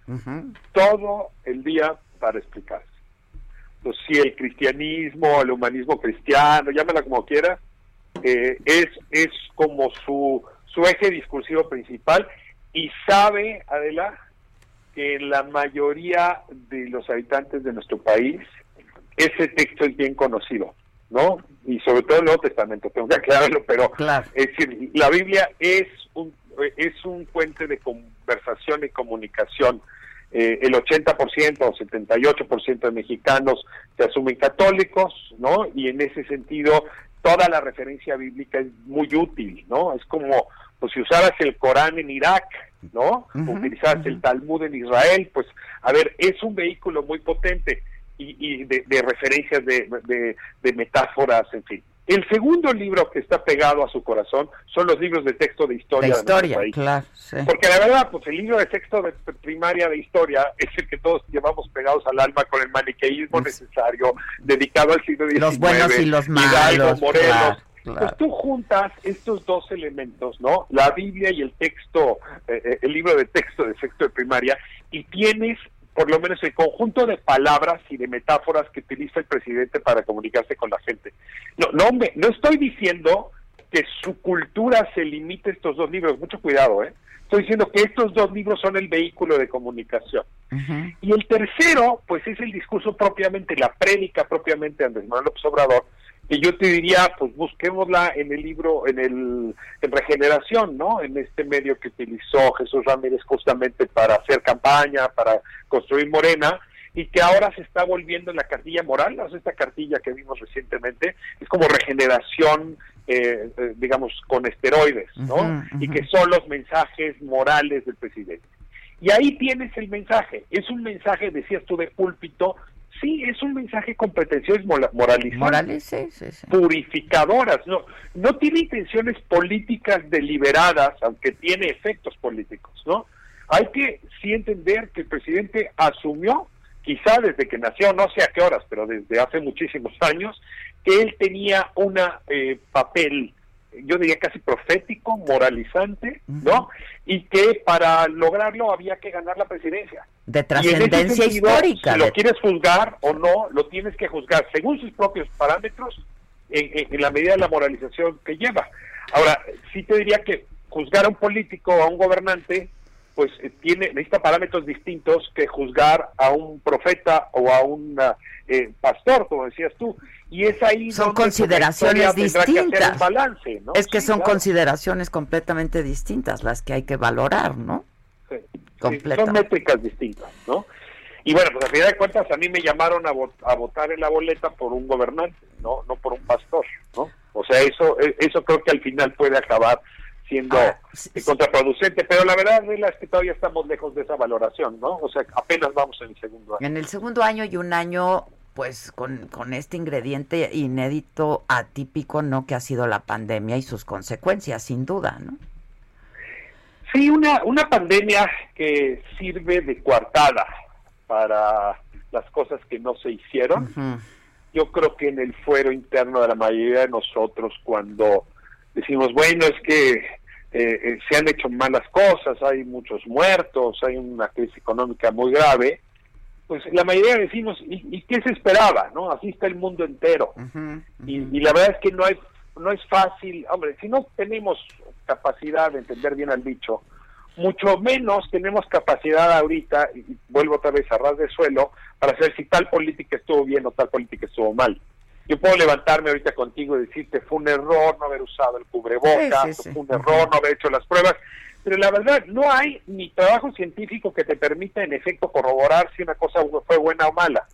todo el día para explicarse. Entonces, si el cristianismo, el humanismo cristiano, llámala como quiera, eh, es, es como su, su eje discursivo principal y sabe, Adela, que la mayoría de los habitantes de nuestro país ese texto es bien conocido. ¿no? Y sobre todo el Nuevo Testamento, tengo que aclararlo, pero es decir, la Biblia es un, es un puente de conversación y comunicación. Eh, el 80% o 78% de mexicanos se asumen católicos, ¿no? Y en ese sentido, toda la referencia bíblica es muy útil, ¿no? Es como pues, si usaras el Corán en Irak, ¿no? Utilizaras el Talmud en Israel, pues, a ver, es un vehículo muy potente y, de, referencias de, metáforas, en fin. El segundo libro que está pegado a su corazón son los libros de texto de historia. De historia, claro. Porque la verdad, pues el libro de texto de primaria de historia es el que todos llevamos pegados al alma con el maniqueísmo necesario, dedicado al siglo XIX. Los buenos y los malos. Morelos. Pues tú juntas estos dos elementos, ¿no? La Biblia y el texto, eh, eh, el libro de texto de sexto de primaria, y tienes por lo menos el conjunto de palabras y de metáforas que utiliza el presidente para comunicarse con la gente. No, no, me, no estoy diciendo que su cultura se limite a estos dos libros, mucho cuidado, ¿eh? Estoy diciendo que estos dos libros son el vehículo de comunicación. Y el tercero, pues es el discurso propiamente, la prédica propiamente de Andrés Manuel López Obrador, que yo te diría, pues busquémosla en el libro, en el en Regeneración, ¿no? En este medio que utilizó Jesús Ramírez justamente para hacer campaña, para construir Morena, y que ahora se está volviendo en la cartilla moral, o sea, esta cartilla que vimos recientemente, es como regeneración, eh, eh, digamos, con esteroides, ¿no? Y que son los mensajes morales del presidente. Y ahí tienes el mensaje, es un mensaje, decías tú, de púlpito, sí, es un mensaje con pretensiones moralizantes, purificadoras, no, no tiene intenciones políticas deliberadas, aunque tiene efectos políticos, ¿no? Hay que sí entender que el presidente asumió, quizá desde que nació, no sé a qué horas, pero desde hace muchísimos años, que él tenía un eh, papel yo diría casi profético, moralizante, ¿no? Y que para lograrlo había que ganar la presidencia. De trascendencia histórica. Si lo quieres juzgar o no, lo tienes que juzgar según sus propios parámetros en, la medida de la moralización que lleva. Ahora, sí te diría que juzgar a un político o a un gobernante pues eh, tiene necesita parámetros distintos que juzgar a un profeta o a un eh, pastor, como decías tú. Y es ahí son consideraciones distintas. Es que son consideraciones completamente distintas las que hay que valorar, ¿no? Sí, son métricas distintas, ¿no? Y bueno, pues a final de cuentas a mí me llamaron a, a votar en la boleta por un gobernante, no no por un pastor, ¿no? O sea, eso e, eso creo que al final puede acabar siendo ah, contraproducente, pero la verdad es que todavía estamos lejos de esa valoración, ¿no? O sea, apenas vamos en el segundo año. En el segundo año y un año, pues, con, con este ingrediente inédito, atípico, ¿no? Que ha sido la pandemia y sus consecuencias, sin duda, ¿no? Sí, una, una pandemia que sirve de coartada para las cosas que no se hicieron. Yo creo que en el fuero interno de la mayoría de nosotros, cuando decimos, bueno, es que eh, eh, se han hecho malas cosas, hay muchos muertos, hay una crisis económica muy grave, pues la mayoría decimos, ¿y, qué se esperaba? no Así está el mundo entero. Y, la verdad es que no, hay, no es fácil, hombre, si no tenemos capacidad de entender bien al dicho, mucho menos tenemos capacidad ahorita, y vuelvo otra vez a ras de suelo, para saber si tal política estuvo bien o tal política estuvo mal. Yo puedo levantarme ahorita contigo y decirte fue un error no haber usado el cubrebocas, fue un error no haber hecho las pruebas, pero la verdad no hay ni trabajo científico que te permita en efecto corroborar si una cosa fue buena o mala.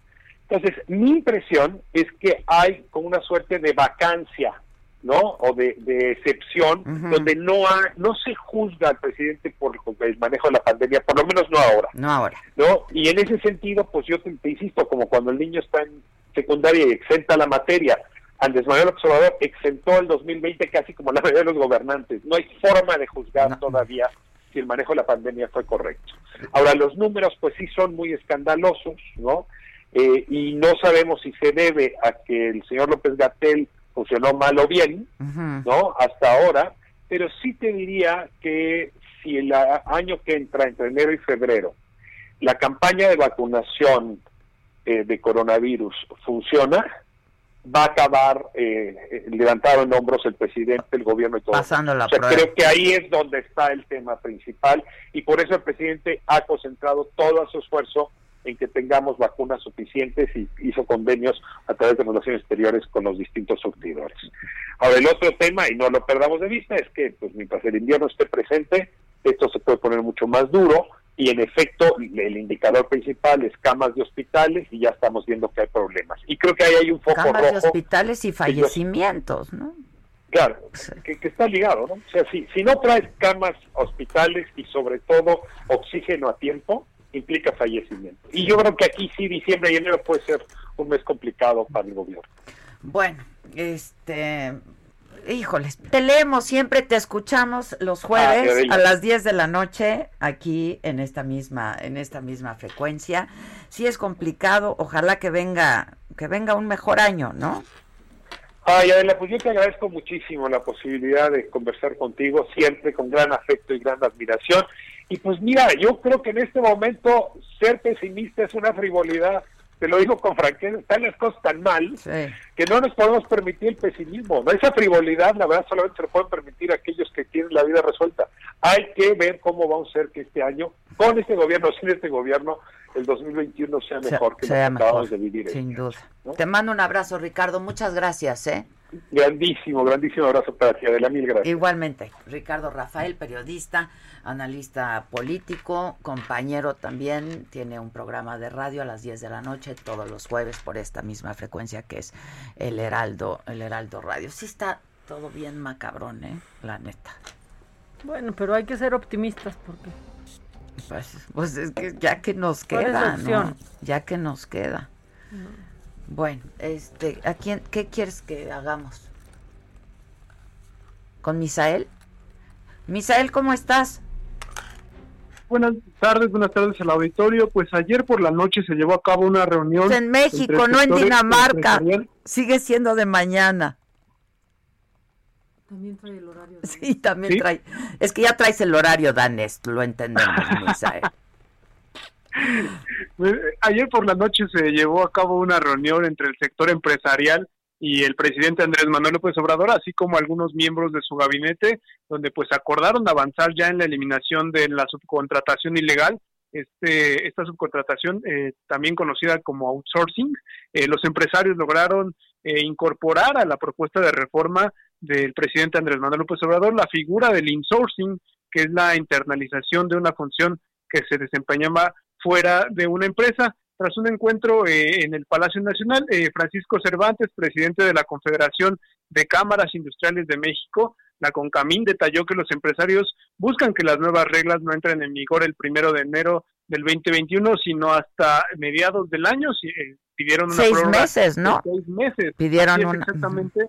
Entonces, mi impresión es que hay como una suerte de vacancia, ¿no? O de, excepción, donde no no se juzga al presidente por el manejo de la pandemia, por lo menos no ahora. No ahora. ¿No? Y en ese sentido, pues yo te insisto, como cuando el niño está en secundaria y exenta la materia. Andrés Manuel Observador exentó el 2020 casi como la mayoría de los gobernantes. No hay forma de juzgar todavía si el manejo de la pandemia fue correcto. Ahora, los números pues sí son muy escandalosos, ¿no? Eh, y no sabemos si se debe a que el señor López Gatel funcionó mal o bien, ¿no? Hasta ahora, pero sí te diría que si el año que entra, entre enero y febrero, la campaña de vacunación eh, de coronavirus funciona, va a acabar eh, levantado en hombros el presidente, el gobierno y todo. Pasando la Creo que ahí es donde está el tema principal y por eso el presidente ha concentrado todo su esfuerzo en que tengamos vacunas suficientes y hizo convenios a través de relaciones exteriores con los distintos surtidores. Ahora, el otro tema, y no lo perdamos de vista, es que pues mientras el invierno esté presente, esto se puede poner mucho más duro y en efecto el indicador principal es camas de hospitales y ya estamos viendo que hay problemas. Y creo que ahí hay un foco rojo. Camas de hospitales y fallecimientos, ¿no? Claro, que, está ligado, ¿no? O sea, si, si no traes camas, hospitales y sobre todo oxígeno a tiempo, implica fallecimiento. Y yo creo que aquí sí, diciembre y enero puede ser un mes complicado para el gobierno. Bueno, este, híjoles, te leemos siempre, te escuchamos los jueves ah, a las 10 de la noche aquí en esta misma en esta misma frecuencia. Si es complicado, ojalá que venga que venga un mejor año, ¿no? Ay, Adela, pues yo te agradezco muchísimo la posibilidad de conversar contigo, siempre con gran afecto y gran admiración. Y pues mira, yo creo que en este momento ser pesimista es una frivolidad te lo digo con franqueza, están las cosas tan mal que no nos podemos permitir el pesimismo. Esa frivolidad, la verdad, solamente se lo pueden permitir aquellos que tienen la vida resuelta. Hay que ver cómo vamos a ser que este año, con este gobierno, sin este gobierno, el 2021 sea mejor que lo que acabamos de vivir. Sin duda. Te mando un abrazo, Ricardo. Muchas gracias. ¿eh? Grandísimo, grandísimo abrazo para ti, Adela, mil gracias. Igualmente, Ricardo Rafael, periodista, analista político, compañero también, tiene un programa de radio a las 10 de la noche todos los jueves por esta misma frecuencia que es el Heraldo, el Heraldo Radio. Sí está todo bien macabrón, ¿eh? La neta. Bueno, pero hay que ser optimistas porque... Pues, pues es que ya que nos queda, ¿no? Ya que nos queda. Bueno, este, ¿a quién, qué quieres que hagamos? ¿Con Misael? Misael, ¿cómo estás? Buenas tardes, buenas tardes al auditorio. Pues ayer por la noche se llevó a cabo una reunión. En México, no en Dinamarca. Sigue siendo de mañana. También trae el horario. Sí, también trae. Es que ya traes el horario, Danes, lo entendemos, Misael. Pues, ayer por la noche se llevó a cabo una reunión entre el sector empresarial y el presidente Andrés Manuel López Obrador, así como algunos miembros de su gabinete, donde pues acordaron avanzar ya en la eliminación de la subcontratación ilegal, este, esta subcontratación eh, también conocida como outsourcing. Eh, los empresarios lograron eh, incorporar a la propuesta de reforma del presidente Andrés Manuel López Obrador la figura del insourcing, que es la internalización de una función que se desempeñaba fuera de una empresa. Tras un encuentro eh, en el Palacio Nacional, eh, Francisco Cervantes, presidente de la Confederación de Cámaras Industriales de México, la CONCAMIN, detalló que los empresarios buscan que las nuevas reglas no entren en vigor el primero de enero del 2021, sino hasta mediados del año. Eh, pidieron una seis meses, ¿no? Seis meses. Pidieron exactamente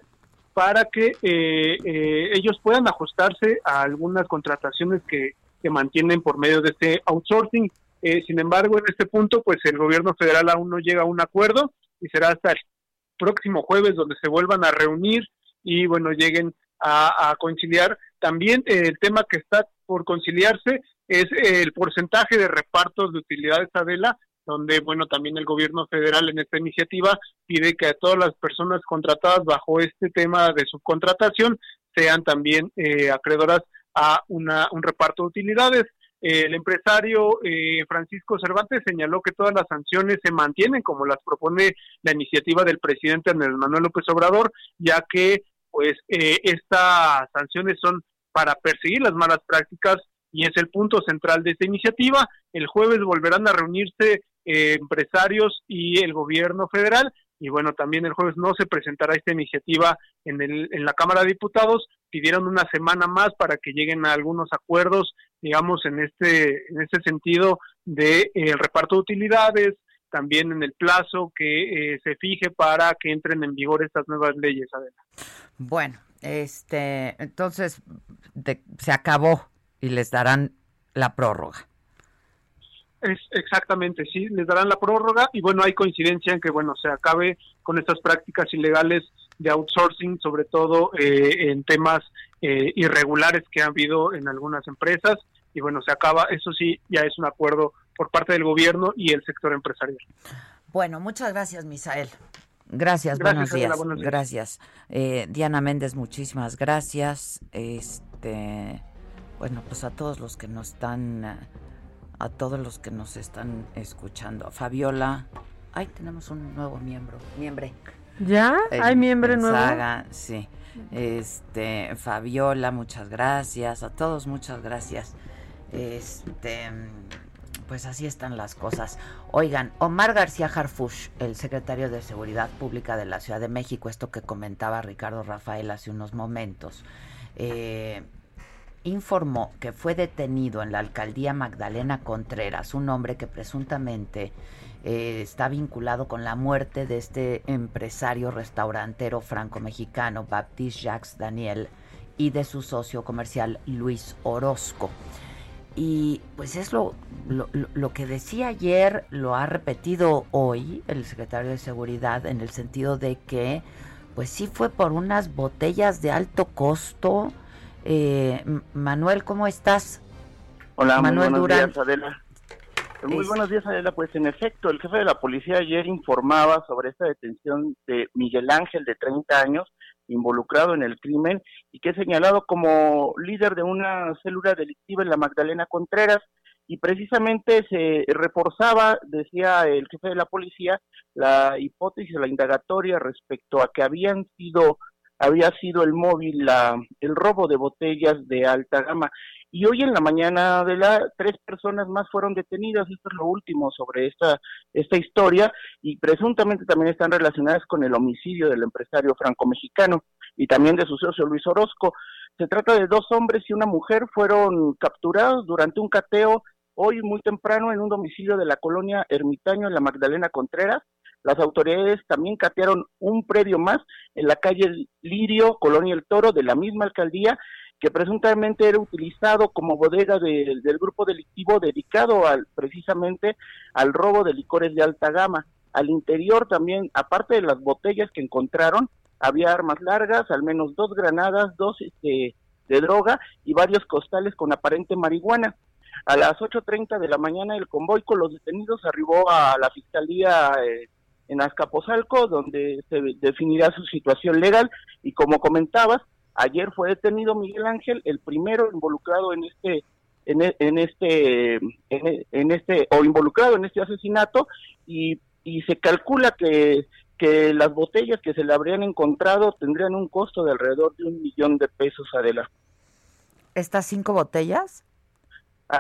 para que ellos puedan ajustarse a algunas contrataciones que, que mantienen por medio de este outsourcing. Eh, sin embargo, en este punto, pues el gobierno federal aún no llega a un acuerdo y será hasta el próximo jueves donde se vuelvan a reunir y, bueno, lleguen a, conciliar. También eh, el tema que está por conciliarse es el porcentaje de repartos de utilidades Adela, donde, bueno, también el gobierno federal en esta iniciativa pide que a todas las personas contratadas bajo este tema de subcontratación sean también eh, acreedoras a una, un reparto de utilidades el empresario eh, Francisco Cervantes señaló que todas las sanciones se mantienen como las propone la iniciativa del presidente Andrés Manuel López Obrador, ya que pues eh, estas sanciones son para perseguir las malas prácticas y es el punto central de esta iniciativa. El jueves volverán a reunirse eh, empresarios y el gobierno federal y bueno, también el jueves no se presentará esta iniciativa en, el, en la Cámara de Diputados, pidieron una semana más para que lleguen a algunos acuerdos, digamos, en este, en este sentido de eh, el reparto de utilidades, también en el plazo que eh, se fije para que entren en vigor estas nuevas leyes, Adela. Bueno, este, entonces se acabó y les darán la prórroga. Es, exactamente, sí, les darán la prórroga y bueno, hay coincidencia en que bueno, se acabe con estas prácticas ilegales de outsourcing, sobre todo eh, en temas eh, irregulares que ha habido en algunas empresas y bueno, se acaba, eso sí, ya es un acuerdo por parte del gobierno y el sector empresarial. Bueno, muchas gracias, Misael. Gracias, buenos, días. Gracias. Eh, Diana Méndez, muchísimas gracias. Este, bueno, pues a todos los que nos están, a todos los que nos están escuchando. Fabiola, ay, tenemos un nuevo miembro, miembre. ¿Ya? ¿Hay miembro nuevo? Saga, sí. Este, Fabiola, muchas gracias. A todos, muchas gracias. Este, pues así están las cosas. Oigan, Omar García Harfush, el secretario de Seguridad Pública de la Ciudad de México, esto que comentaba Ricardo Rafael hace unos momentos, eh, informó que fue detenido en la alcaldía Magdalena Contreras un hombre que presuntamente eh, está vinculado con la muerte de este empresario restaurantero franco-mexicano Baptiste Jacques Daniel y de su socio comercial Luis Orozco. Y pues es lo, lo, que decía ayer, lo ha repetido hoy el secretario de Seguridad en el sentido de que pues sí fue por unas botellas de alto costo. Eh, Manuel, ¿cómo estás? Hola, Manuel muy buenos días, Adela. Muy buenos días, Adela. Pues en efecto, el jefe de la policía ayer informaba sobre esta detención de Miguel Ángel, de 30 años, involucrado en el crimen y que es señalado como líder de una célula delictiva en la Magdalena Contreras. Y precisamente se reforzaba, decía el jefe de la policía, la hipótesis, la indagatoria respecto a que habían sido había sido el móvil, la, el robo de botellas de alta gama. Y hoy en la mañana de la tres personas más fueron detenidas, esto es lo último sobre esta, esta historia, y presuntamente también están relacionadas con el homicidio del empresario franco-mexicano y también de su socio Luis Orozco. Se trata de dos hombres y una mujer, fueron capturados durante un cateo hoy muy temprano en un domicilio de la colonia Ermitaño en la Magdalena Contreras. Las autoridades también catearon un predio más en la calle Lirio, Colonia El Toro, de la misma alcaldía, que presuntamente era utilizado como bodega del grupo delictivo dedicado al, precisamente al robo de licores de alta gama. Al interior también, aparte de las botellas que encontraron, había armas largas, al menos dos granadas, dos este, de droga y varios costales con aparente marihuana. A las 8.30 de la mañana el convoy con los detenidos arribó a la fiscalía eh, en Azcapotzalco, donde se definirá su situación legal y como comentabas, Ayer fue detenido Miguel Ángel, el primero involucrado en este en, e, este en, este o involucrado en este asesinato y, y se calcula que que las botellas que se le habrían encontrado tendrían un costo de alrededor de un millón de pesos, Adela. ¿Estas cinco botellas?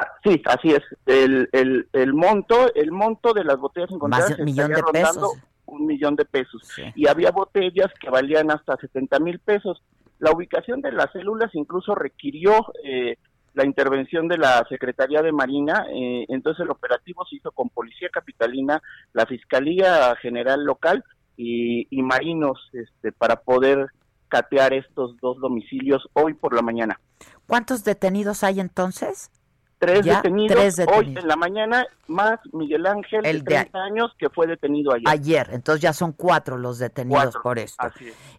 Ah, sí, así es. El, el, el monto el monto de las botellas encontradas Más un millón de pesos. un millón de pesos. Y había botellas que valían hasta 70 mil pesos. La ubicación de las células incluso requirió eh, la intervención de la Secretaría de Marina, eh, entonces el operativo se hizo con Policía Capitalina, la Fiscalía General Local y, marinos este, para poder catear estos dos domicilios hoy por la mañana. ¿Cuántos detenidos hay entonces? Tres detenidos, hoy en la mañana, más Miguel Ángel, de 30 años, que fue detenido ayer. Ayer, entonces ya son cuatro los detenidos por esto.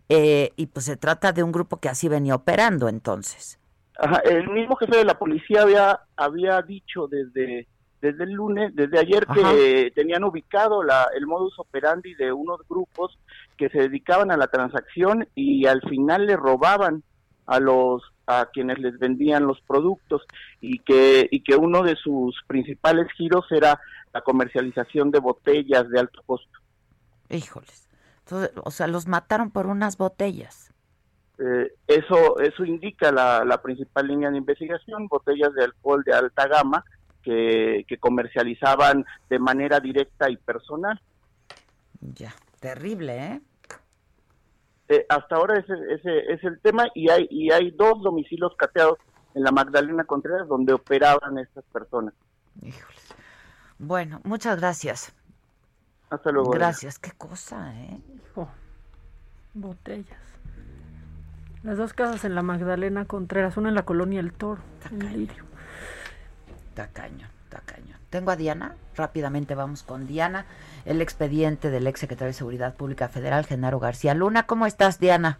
Eh, y pues se trata de un grupo que así venía operando entonces. el mismo jefe de la policía había, había dicho desde, desde el lunes, desde ayer, que tenían ubicado la, el modus operandi de unos grupos que se dedicaban a la transacción y al final le robaban a los a quienes les vendían los productos y que y que uno de sus principales giros era la comercialización de botellas de alto costo. Híjoles. o sea, los mataron por unas botellas. Eh, eso eso indica la, la principal línea de investigación, botellas de alcohol de alta gama que, que comercializaban de manera directa y personal. Ya, terrible, ¿eh? Eh, hasta ahora ese, ese, es el tema y hay, y hay dos domicilios cateados en la Magdalena Contreras donde operaban estas personas. Bueno, muchas gracias. Hasta luego. Gracias, qué cosa, ¿eh? botellas. Las dos casas en la Magdalena Contreras, una en la colonia El Toro, en Tacaño, tacaño. Tengo a Diana, rápidamente vamos con Diana, el expediente del ex secretario de Seguridad Pública Federal, Genaro García Luna. ¿Cómo estás, Diana?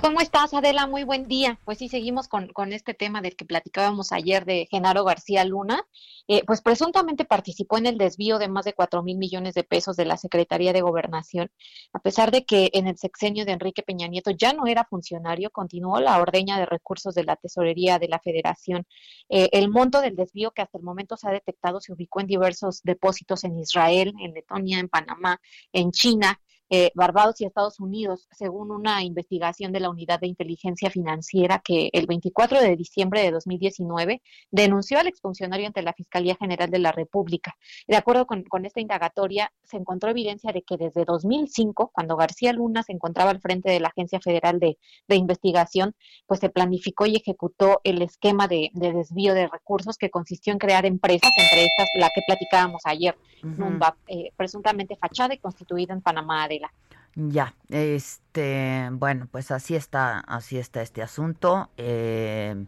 ¿Cómo estás, Adela? Muy buen día. Pues sí, seguimos con, con este tema del que platicábamos ayer de Genaro García Luna. Eh, pues presuntamente participó en el desvío de más de cuatro mil millones de pesos de la Secretaría de Gobernación. A pesar de que en el sexenio de Enrique Peña Nieto ya no era funcionario, continuó la ordeña de recursos de la Tesorería de la Federación. Eh, el monto del desvío que hasta el momento se ha detectado se ubicó en diversos depósitos en Israel, en Letonia, en Panamá, en China eh, Barbados y Estados Unidos, según una investigación de la Unidad de Inteligencia Financiera que el 24 de diciembre de 2019 denunció al exfuncionario ante la Fiscalía General de la República. De acuerdo con, esta indagatoria, se encontró evidencia de que desde 2005, cuando García Luna se encontraba al frente de la Agencia Federal de, Investigación, pues se planificó y ejecutó el esquema de, desvío de recursos que consistió en crear empresas, entre estas la que platicábamos ayer, eh, presuntamente fachada y constituida en Panamá ya, este, bueno, pues así está, así está este asunto. Eh,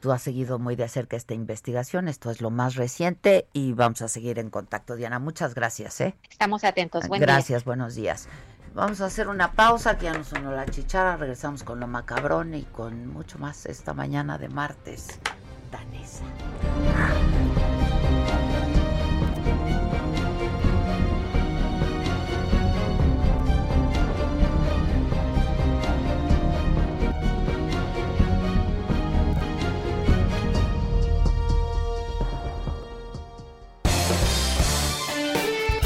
tú has seguido muy de cerca esta investigación, esto es lo más reciente y vamos a seguir en contacto. Diana, muchas gracias, ¿eh? Estamos atentos, buen Gracias, buenos días. Vamos a hacer una pausa, que ya nos sonó la chichara, regresamos con lo macabrón y con mucho más esta mañana de martes. Danesa.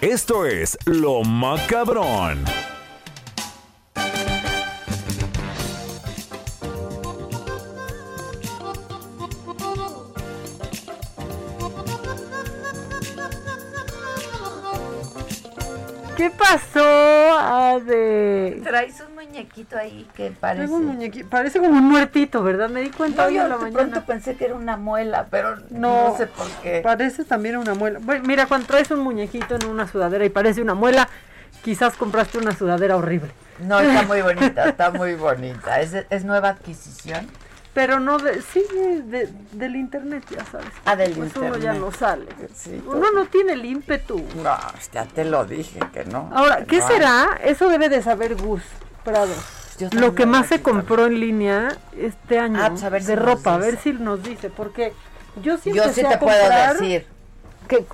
Esto es Lo Macabrón. ¿Qué pasó, Ade? Traes un muñequito ahí que parece. Un muñequito, parece como un muertito, ¿verdad? Me di cuenta hoy a la mañana. pronto pensé que era una muela, pero no, sé por qué. Parece también una muela. Bueno, mira, cuando traes un muñequito en una sudadera y parece una muela, quizás compraste una sudadera horrible. No, está muy bonita, está muy bonita. ¿Es, es nueva adquisición? Pero no de, sí, de, del internet, ya sabes. Ah, del pues internet. uno ya no sale. uno no tiene el ímpetu. No, ya te lo dije que no. Ahora, ¿qué será? Eso debe de saber Gus Prado. Lo que más se compró en línea este año ah, pues de ropa, a ver si nos dice, porque yo sí Yo sí te puedo decir. Que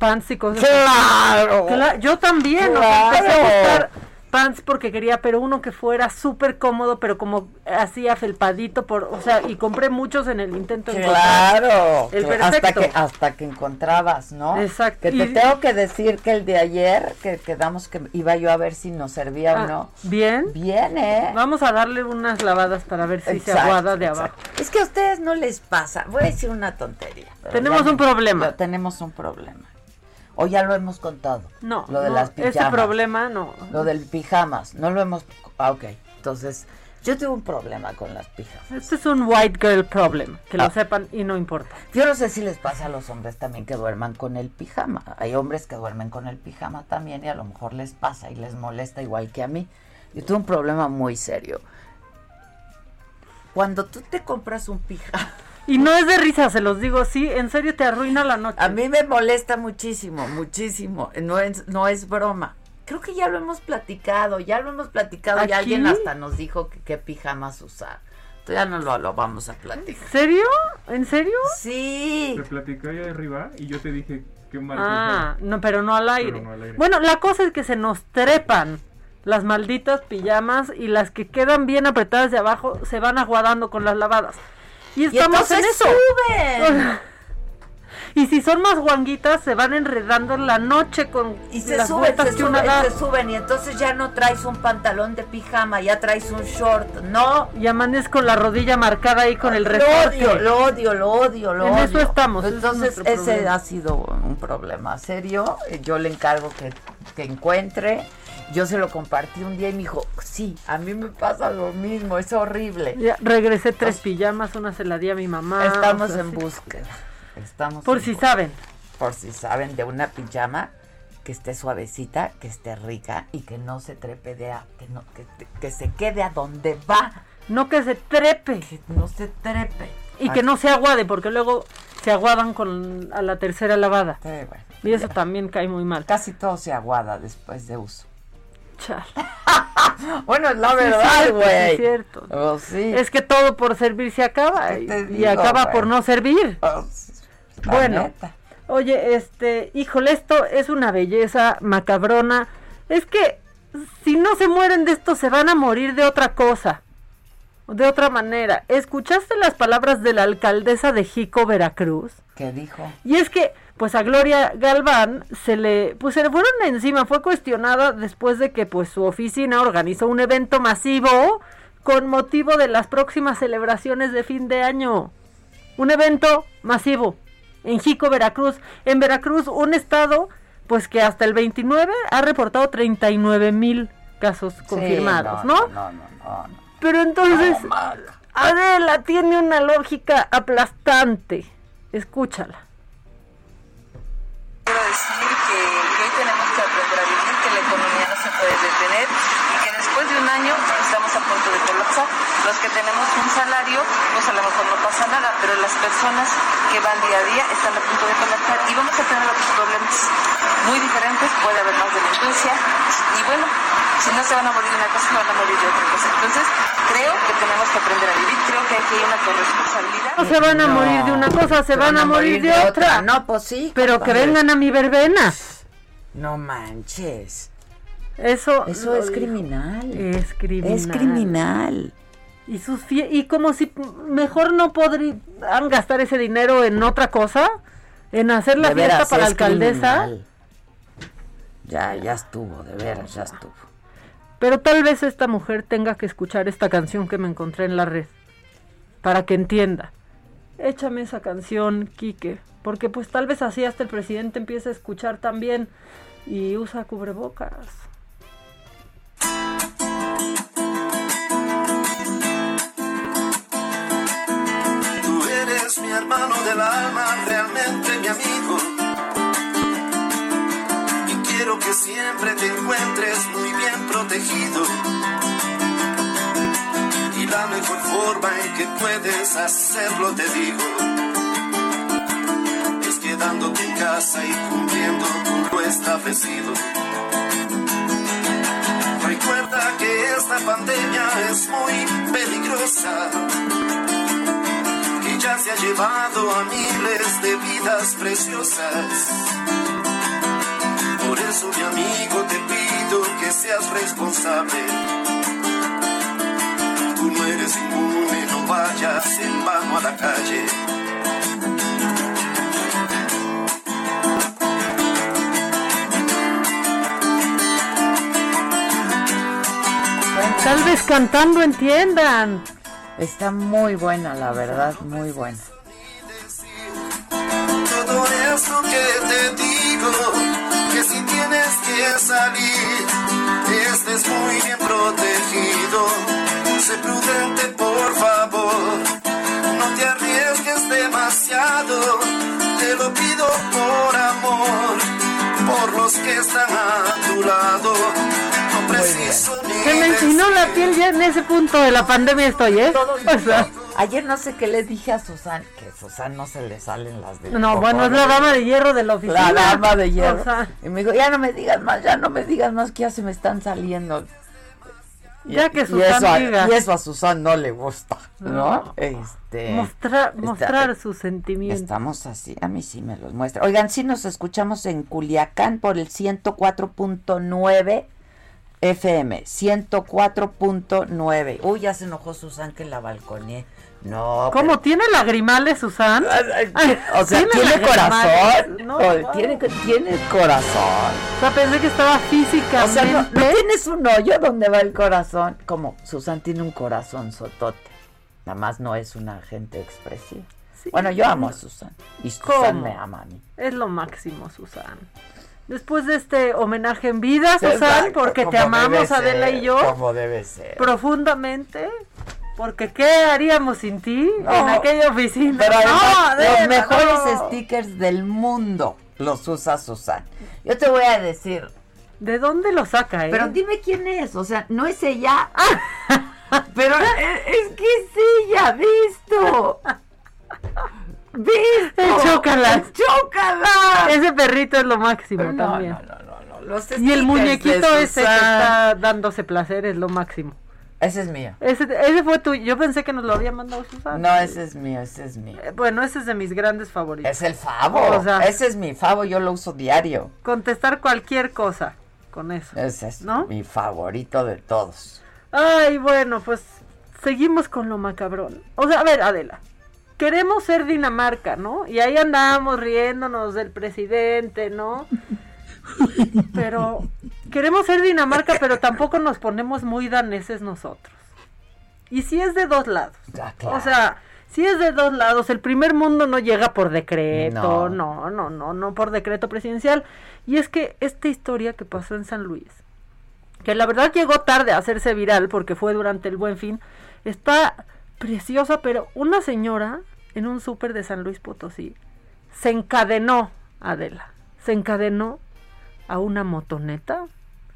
pants y cosas. Claro. yo también. Claro pants porque quería, pero uno que fuera súper cómodo, pero como así afelpadito, por, o sea, y compré muchos en el intento de Claro, el hasta que hasta que encontrabas, ¿no? Exacto. Que te tengo que decir que el de ayer, que quedamos que iba yo a ver si nos servía o ah, no. Bien. Bien, ¿eh? Vamos a darle unas lavadas para ver si se aguada de abajo. Es que a ustedes no les pasa, voy a decir una tontería. Tenemos un problema. Tenemos un problema. ¿O ya lo hemos contado? No. Lo de las pijamas. Ese problema no. Lo del pijamas. No lo hemos. Ah, ok. Entonces, yo tengo un problema con las pijamas. Este es un white girl problem. Que lo ah. sepan y no importa. Yo no sé si les pasa a los hombres también que duerman con el pijama. Hay hombres que duermen con el pijama también y a lo mejor les pasa y les molesta igual que a mí. Yo tengo un problema muy serio. Cuando tú te compras un pijama y no es de risa, se los digo, sí, en serio te arruina la noche. A mí me molesta muchísimo, muchísimo. No es, no es broma. Creo que ya lo hemos platicado, ya lo hemos platicado y alguien hasta nos dijo que qué pijamas usar. Entonces ya no lo, vamos a platicar. ¿En serio? ¿En serio? Sí. Te platicé ahí arriba y yo te dije qué mal. Ah, no, pero no al aire. no al aire. Bueno, la cosa es que se nos trepan las malditas pijamas y las que quedan bien apretadas de abajo se van aguadando con las lavadas. Y estamos en eso. Y si son más guanguitas, se van enredando en la noche con y se las suben, se suben, se suben y entonces ya no traes un pantalón de pijama, ya traes un short, no. Y amanezco con la rodilla marcada ahí con el Lo resorte. odio, lo odio, lo odio, lo En odio. eso estamos, ese es Entonces, ese ha sido un problema serio. Yo le encargo que, que encuentre. Yo se lo compartí un día y me dijo, sí, a mí me pasa lo mismo, es horrible. Ya regresé tres pijamas, una se la di a mi mamá. Estamos o sea, en sí. búsqueda. Estamos Por si búsqueda. saben. Por si saben de una pijama que esté suavecita, que esté rica y que no se trepe de a, que no que, que se quede a donde va, No que se trepe. que no se trepe. Y que no se aguade, porque luego se aguadan con a la tercera lavada. Sí, bueno, Y eso también cae muy mal. casi todo se aguada después de uso. Bueno, es la Sí, verdad, sí, güey. cierto. Oh, sí. Es que todo por servir se acaba ¿Qué y, acaba por no servir. Oh, Bueno, neta. oye, este, híjole, esto es una belleza macabrona. Es que si no se mueren de esto, se van a morir de otra cosa. De otra manera. ¿Escuchaste las palabras de la alcaldesa de Jico, Veracruz? ¿Qué dijo? Y es que, pues a Gloria Galván se le, pues se le fueron encima, fue cuestionada después de que pues su oficina organizó un evento masivo con motivo de las próximas celebraciones de fin de año. Un evento masivo en Jico, Veracruz. En Veracruz, un estado, pues que hasta el 29 ha reportado 39 mil casos confirmados, Sí, ¿no? No, no, no, no. Pero entonces. Adela tiene una lógica aplastante. Escúchala. Quiero decir que, hoy tenemos que aprender a vivir, que la economía no se puede detener después de un año estamos a punto de colapsar. Los que tenemos un salario, pues a lo mejor no pasa nada, pero las personas que van día a día están a punto de colapsar y vamos a tener otros problemas muy diferentes, puede haber más delincuencia y bueno, si no se van a morir de una cosa, se van a morir de otra cosa. Entonces, creo que tenemos que aprender a vivir, creo que aquí hay una corresponsabilidad. No se van a No, morir de una cosa, se van a morir de otra. No, pues sí. Pero que vengan a mi verbena. No manches. Eso, Eso es criminal. Es criminal. Es criminal. Y sus fie- y como si mejor no podrían gastar ese dinero en otra cosa, en hacer la De fiesta veras, para la es alcaldesa. criminal. Ya, ya estuvo, de veras, ya estuvo. Pero tal vez esta mujer tenga que escuchar esta canción que me encontré en la red para que entienda. Échame esa canción, Quique, porque pues tal vez así hasta el presidente empiece a escuchar también y usa cubrebocas. Tú eres mi hermano del alma, realmente mi amigo. Y quiero que siempre te encuentres muy bien protegido. Y la mejor forma en que puedes hacerlo, te digo, es quedándote en casa y cumpliendo con lo establecido. Que esta pandemia es muy peligrosa que ya se ha llevado a miles de vidas preciosas. Por eso, mi amigo, te pido que seas responsable. Tú no eres inmune, no vayas en vano a la calle. Tal vez cantando entiendan. Está muy buena, la verdad, muy buena. Todo eso que te digo, que si tienes que salir, estés muy bien protegido. Sé prudente, por favor, no te arriesgues demasiado. Te lo pido por amor, por los que están a tu lado. Se me enchinó la piel ya en ese punto de la pandemia estoy, ¿eh? O sea, Ayer no sé qué le dije a Susan, que a Susan no se le salen las de no, bueno, es la dama de hierro de la oficina. La dama de hierro. O sea, y me dijo, ya no me digas más, ya no me digas más, que ya se me están saliendo. Y- Ya que y Susan eso, a, diga. y eso a Susan no le gusta, ¿no? No. Este, mostrar, mostrar sus sentimientos. Estamos así, a mí sí me los muestra. Oigan, sí nos escuchamos en Culiacán por el 104.9 FM 104.9. Uy, ya se enojó Susan que la balconé. No. ¿Cómo tiene lagrimales, Susan? O sea, ¿tiene, corazón? No, ¿Tiene, tiene corazón. O sea, pensé que estaba física. O sea, no, tienes un hoyo donde va el corazón. Como Susan tiene un corazón sotote. Nada más no es una gente expresiva. Bueno, yo amo a Susan. Y Susan me ama a mí. Es lo máximo, Susan. Después de este homenaje en vida, Susan, porque te amamos, Adela y yo. Como debe ser. Profundamente. Porque ¿qué haríamos sin ti en aquella oficina? Pero no, los mejores stickers del mundo los usa Susan. Yo te voy a decir. ¿De dónde lo saca, eh? Pero dime quién es. O sea, no es ella. pero es, que es ella, visto. ¡Visto! ¡Chócalas! ¡Chócalas! Ese perrito es lo máximo también. No, no, no, Los y el muñequito ese que está dándose placer es lo máximo. Ese es mío. Ese, ese fue tuyo. Yo pensé que nos lo había mandado Susana. No, ese es mío, ese es mío. Eh, bueno, ese es de mis grandes favoritos. Es el favo. O sea, ese es mi favo, yo lo uso diario. Contestar cualquier cosa con eso. Ese es mi favorito de todos. Ay, bueno, pues seguimos con lo macabrón. O sea, a ver, Adela. Queremos ser Dinamarca, ¿no? Y ahí andamos riéndonos del presidente, ¿no? Pero queremos ser Dinamarca, pero tampoco nos ponemos muy daneses nosotros. Y si es de dos lados. O sea, si es de dos lados, el primer mundo no llega por decreto, no. no, no, no, por decreto presidencial. Y es que esta historia que pasó en San Luis, que la verdad llegó tarde a hacerse viral porque fue durante el buen fin, está preciosa, pero una señora en un súper de San Luis Potosí se encadenó, Adela, se encadenó a una motoneta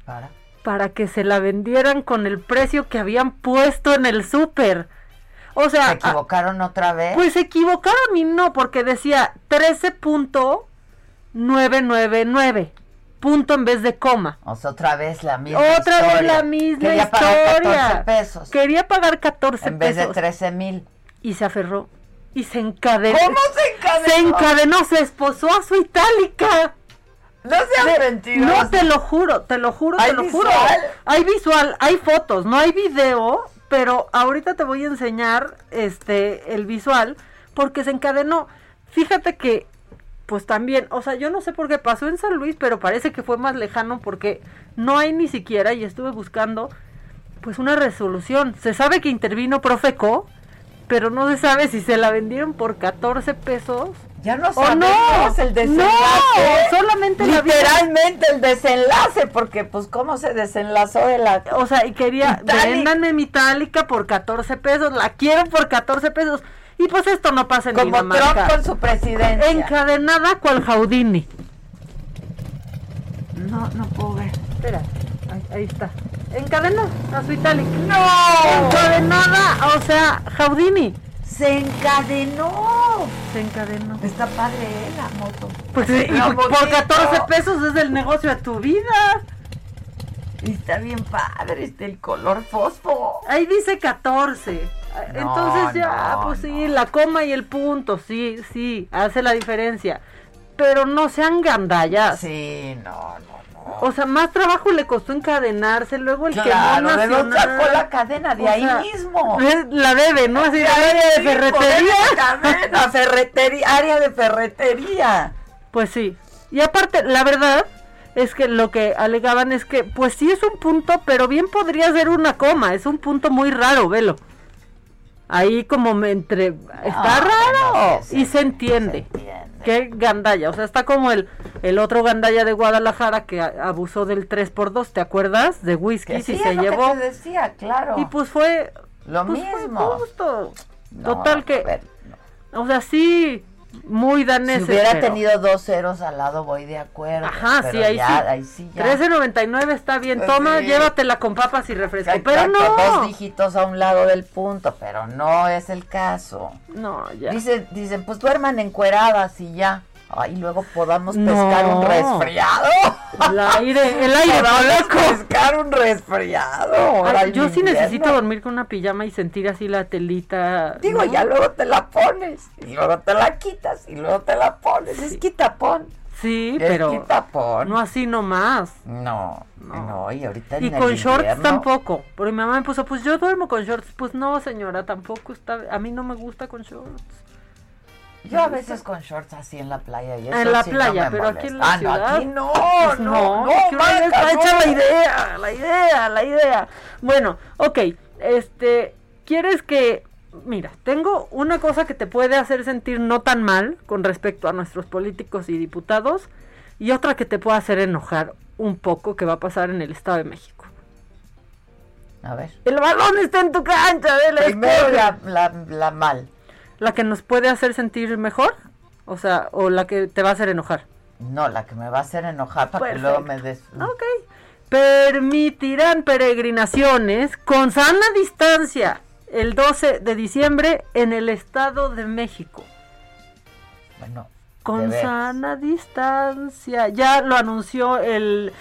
para para que se la vendieran con el precio que habían puesto en el súper. O sea, ¿se equivocaron otra vez? Pues se equivocaron y no, porque decía 13.999 punto en vez de coma. O sea, otra vez la misma Otra vez la misma Quería historia. Pagar 14 pesos. Quería pagar 14 en vez pesos. de 13 mil. Y se aferró. Y se encadenó. ¿Cómo se encadenó? Se encadenó, se esposó a su itálica. No seas mentiroso. No, te lo juro, te lo juro, te lo juro. Hay visual, hay fotos, no hay video, pero ahorita te voy a enseñar este el visual porque se encadenó. Fíjate que pues también, o sea, yo no sé por qué pasó en San Luis, pero parece que fue más lejano porque no hay ni siquiera y estuve buscando pues una resolución. Se sabe que intervino Profeco, pero no se sabe si se la vendieron por 14 pesos ya no sabemos no, el desenlace. No, solamente literalmente el desenlace, porque pues cómo se desenlazó de la O sea, y quería, véndanme mi por 14 pesos, la quiero por 14 pesos. Y pues esto no pasa en Como Dinamarca. Trump con su presidencia. Encadenada cual Jaudini. No, no puedo ver. Espera, ahí, ahí está. Encadenó a su itálica. ¡No! Encadenada, o sea, Jaudini. Se encadenó. Se encadenó. Está padre ¿eh? la moto. Pues sí, y por 14 pesos es el negocio de tu vida. Está bien padre, este el color fosfo. Ahí dice 14. Entonces ya, pues sí, la coma y el punto, sí, sí, hace la diferencia. Pero no sean gandallas. Sí, no, no. O sea, más trabajo le costó encadenarse, luego el claro, que no sacó la cadena de ahí sea, mismo. La debe, ¿no? Así, área de ferretería. Cadena, ferretería, área de ferretería. Pues sí. Y aparte, la verdad es que lo que alegaban es que, pues sí es un punto, pero bien podría ser una coma. Es un punto muy raro, velo. Ahí como me entre... Está raro. no, sí, y se entiende. Se entiende. Qué gandalla. O sea, está como el, el otro gandalla de Guadalajara que a- abusó del 3x2, ¿te acuerdas? De whisky Que y sí, se lo que llevó. te decía, claro. Y pues fue... Lo pues fue mismo. justo. No, Total que... O sea, sí, muy danés. Si hubiera pero- tenido dos ceros al lado, voy de acuerdo. Ajá, pero sí, ahí ya, sí. Ahí sí ya. 13.99 está bien. Pues Toma, sí. llévatela con papas y refresco. Pero Exacto, no. Dos dígitos a un lado del punto, pero no es el caso. No, ya. Dicen, dicen, pues duerman encueradas y ya. Ay, luego podamos No. pescar un resfriado. El aire, el aire Podamos pescar un resfriado. Ay, yo sí invierno. necesito dormir con una pijama y sentir así la telita. Digo, ¿no? ya luego te la pones, y luego te la quitas, y luego te la pones. Es quitapón. Sí, Es pero quitapón. no así nomás. No, no, y ahorita en Y el con shorts invierno- tampoco. Porque mi mamá me puso, pues yo duermo con shorts. Pues no, señora, tampoco está. A mí no me gusta con shorts. Yo a veces con shorts así en la playa y eso En la sí no playa, me pero aquí en la. Ah, ciudad. no, aquí no, pues no, no, vez Marta, está hecha no. la idea, la idea, la idea. Bueno, ok, este, ¿quieres que, mira, tengo una cosa que te puede hacer sentir no tan mal con respecto a nuestros políticos y diputados y otra que te puede hacer enojar un poco que va a pasar en el Estado de México. A ver. El balón está en tu cancha, Adela, Primero escoge. la, la, la mal. ¿La que nos puede hacer sentir mejor? O sea, o la que te va a hacer enojar. No, la que me va a hacer enojar para que luego me des... Ok. Permitirán peregrinaciones con sana distancia el 12 de diciembre en el Estado de México. Bueno, Con sana distancia. Ya lo anunció el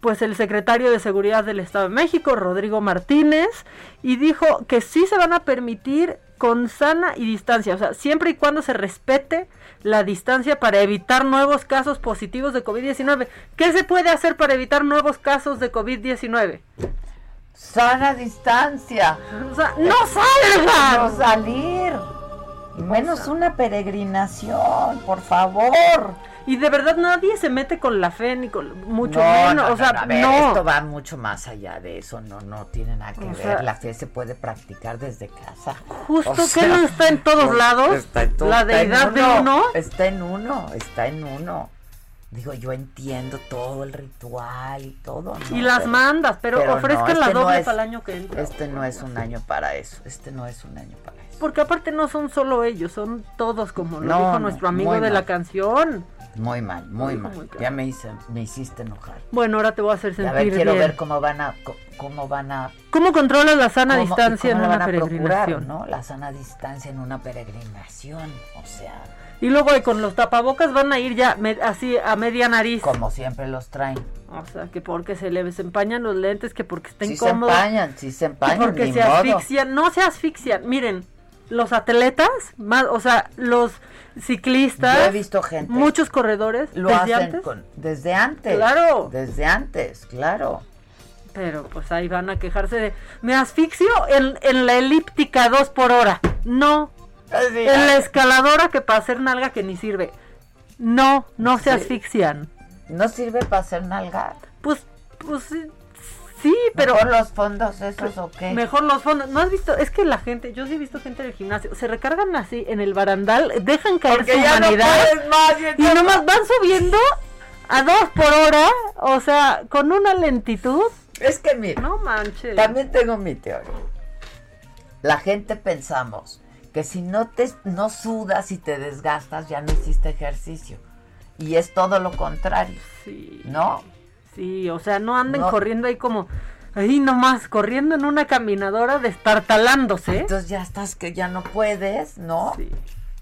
pues el secretario de Seguridad del Estado de México, Rodrigo Martínez, y dijo que sí se van a permitir con sana y distancia, o sea, siempre y cuando se respete la distancia para evitar nuevos casos positivos de COVID-19. ¿Qué se puede hacer para evitar nuevos casos de COVID-19? Sana distancia. O sea, no salgan. No salir. Y menos una peregrinación, por favor. Y de verdad nadie se mete con la fe ni con mucho no, menos, no, o sea, no, a ver, no. esto va mucho más allá de eso, no, no tiene nada que O ver. sea- la fe se puede practicar desde casa. Justo O que sea, no está en todos lados, está en todo- la deidad de uno. Está en uno, está en uno. Digo, yo entiendo todo el ritual y todo. ¿no? Y las mandas, pero ofrezcan no, la este no doble es- para el año que entra. Este no es un año para eso, este no es un año para eso. Porque aparte no son solo ellos, son todos, como lo No, dijo no, nuestro amigo de la canción. Muy mal, muy mal. muy claro. Ya me, hice, me hiciste enojar. Bueno, ahora te voy a hacer sentir a ver, quiero bien. ver cómo van a, cómo van a ¿Cómo controlas la sana cómo- distancia en cómo la una a procurar, peregrinación? ¿no? La sana distancia en una peregrinación, o sea, Y luego con los tapabocas van a ir ya me- así a media nariz. como siempre los traen. O sea, que porque se les empañan los lentes, que porque está Sí se incómodo. empañan, sí se empañan, porque se modo. asfixian. No se asfixian. Miren, los atletas, más, o sea, los ciclistas. Yo he visto gente Muchos corredores. Lo desde hacen antes. con- desde antes. Claro. Desde antes, claro. Pero pues ahí van a quejarse de, me asfixio en, en la elíptica dos por hora. No. Así, en la ah. escaladora que para hacer nalga que ni sirve. No, no se asfixian. No sirve para hacer nalga. Pues, pues sí, pero... Mejor los fondos esos o qué. Mejor los fondos. ¿No has visto? Es que la gente, yo sí he visto gente del gimnasio, se recargan así en el barandal, dejan caer Porque su ya no humanidad puedes más, y nomás van subiendo a dos por hora, o sea, con una lentitud. Es que mira, No manches. también tengo mi teoría. La gente pensamos que si no te no sudas y te desgastas ya no hiciste ejercicio. Y es todo lo contrario. Sí. ¿No? Sí, o sea, no anden No. corriendo ahí como ahí nomás corriendo en una caminadora destartalándose. Entonces ya estás que ya no puedes, ¿no? Sí.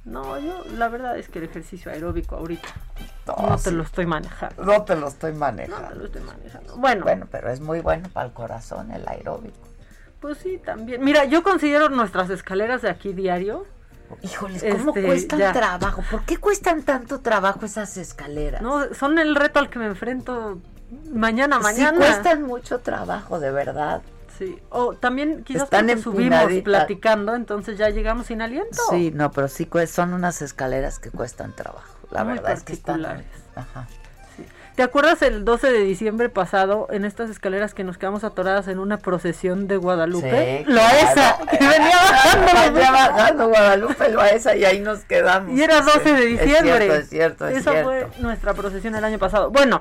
No, yo la verdad es que el ejercicio aeróbico ahorita No, no te lo estoy manejando. No te lo estoy No manejando. te lo estoy manejando. Bueno, Bueno, pero es muy bueno para el corazón el aeróbico. pues sí, también. Mira, yo considero nuestras escaleras de aquí diario. Híjoles, ¿cómo Este, cuestan ya. trabajo? ¿Por qué cuestan tanto trabajo esas escaleras? No, son el reto al que me enfrento mañana, Sí, mañana. cuestan mucho trabajo, de verdad. Sí. O también quizás Están subimos platicando, entonces ya llegamos sin aliento. Sí, no, pero sí son unas escaleras que cuestan trabajo. La Muy verdad es que están. Ajá. ¿Te acuerdas el 12 de diciembre pasado en estas escaleras que nos quedamos atoradas en una procesión de Guadalupe? Sí, Loaesa, claro. que venía bajando. Venía bajando Guadalupe Loaesa y ahí nos quedamos. Y era 12 de Sí, diciembre. Es cierto, es cierto, es Esa cierto. fue nuestra procesión el año pasado. Bueno,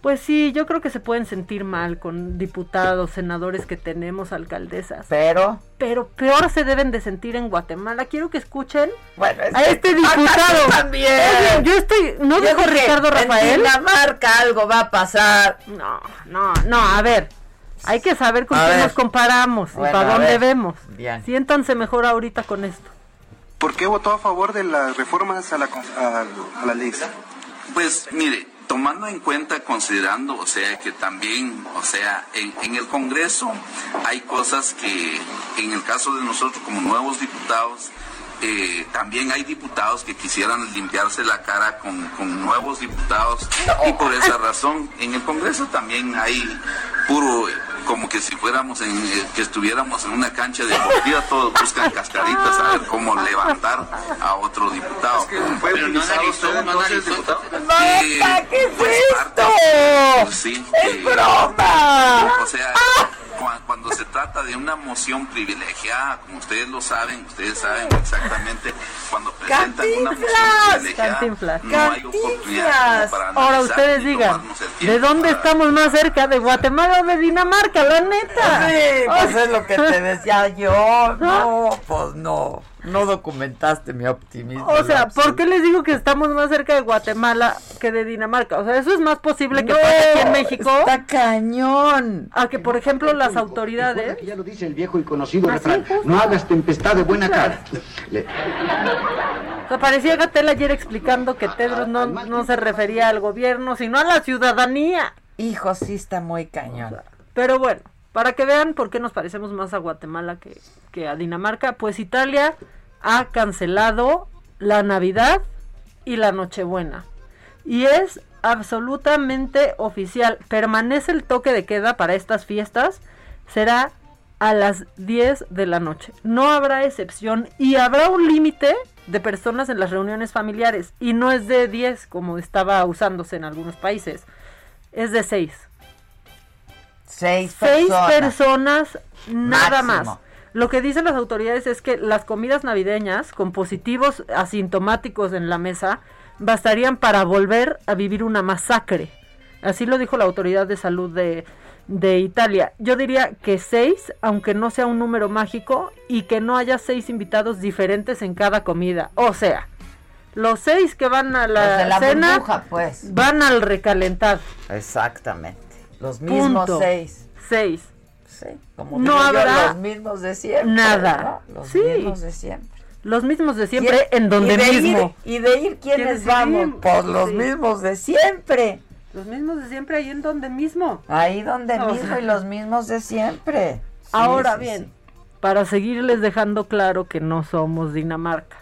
pues sí, yo creo que se pueden sentir mal con diputados, senadores que tenemos, alcaldesas. Pero, Pero peor se deben de sentir en Guatemala. Quiero que escuchen bueno, es a que este diputado. también. Oye, yo estoy, ¿no Yo dijo Ricardo En Rafael? Dinamarca algo va a pasar. No, no, no, a ver. Hay que saber con quién nos comparamos y para dónde vemos. Bien. Siéntanse mejor ahorita con esto. ¿Por qué votó a favor de las reformas a la, con- a, a la ley? Pues mire, tomando en cuenta, considerando, o sea, que también, o sea, en, en el Congreso hay cosas que, en el caso de nosotros como nuevos diputados, eh, también hay diputados que quisieran limpiarse la cara con, con nuevos diputados y por esa razón en el Congreso también hay puro como que si fuéramos en, eh, que estuviéramos en una cancha deportiva, todos buscan cascaritas a ver cómo levantar a otro diputado. Pero no analizó, no analizó. Eh, ¿Qué es pues, esto? pues, sí, ¡Es eh, broma! O sea, cuando se trata de una moción privilegiada, como ustedes lo saben, ustedes saben exactamente, cuando presentan una moción privilegiada, Cantinflas. no hay oportunidad como para Ahora ustedes digan, ¿de dónde para- estamos más cerca? ¿De Guatemala o de Dinamarca? La neta. Sí, pues es lo que te decía yo. No, pues no. No documentaste mi optimismo. O sea, ¿por qué les digo que estamos más cerca de Guatemala que de Dinamarca? O sea, eso es más posible que No, pase aquí en México. Está cañón. A que, por ejemplo, las autoridades. Ya lo dice el viejo y conocido Ah, refrán. No hagas tempestad de buena cara. Le- O sea, parecía Gatel ayer explicando que Tedros no, no se refería al gobierno, sino a la ciudadanía. Hijo, sí está muy cañón. Pero bueno, para que vean por qué nos parecemos más a Guatemala que, a Dinamarca, pues Italia ha cancelado la Navidad y la Nochebuena. Y es absolutamente oficial. Permanece el toque de queda para estas fiestas. Será a las 10 de la noche. No habrá excepción y habrá un límite de personas en las reuniones familiares. Y no es de 10 como estaba usándose en algunos países. Es de 6. Seis Seis personas. personas, nada Máximo. más. Lo que dicen las autoridades es que las comidas navideñas con positivos asintomáticos en la mesa bastarían para volver a vivir una masacre. Así lo dijo la autoridad de salud de, de Italia. Yo diría que seis, aunque no sea un número mágico, y que no haya seis invitados diferentes en cada comida. O sea, los seis que van a la, cena burbuja, pues. van al recalentar. Exactamente. Los mismos Punto. seis. Seis. Sí, como No yo, habrá los mismos de siempre. nada. ¿no? Los Sí. mismos de siempre. Los mismos de siempre, Y- en donde y de mismo. Ir, y de ir, ¿quiénes ¿Quiénes vamos? Pues los Sí. mismos de siempre. Los mismos de siempre, ahí en donde mismo. Ahí donde O mismo sea. y los mismos de siempre. Sí, Ahora bien, para seguirles dejando claro que no somos Dinamarca.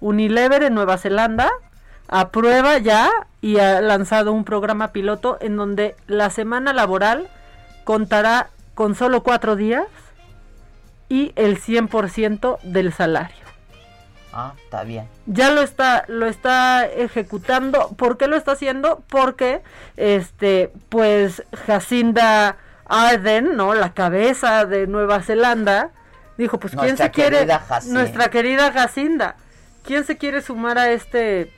Unilever en Nueva Zelanda aprueba ya y ha lanzado un programa piloto en donde la semana laboral contará con solo cuatro días y el 100% del salario. Ah, está bien. ya lo está lo está ejecutando ¿por qué lo está haciendo? porque este pues Jacinda Arden no la cabeza de Nueva Zelanda dijo pues quién Nuestra se quiere Jacinda. nuestra querida Jacinda quién se quiere sumar a este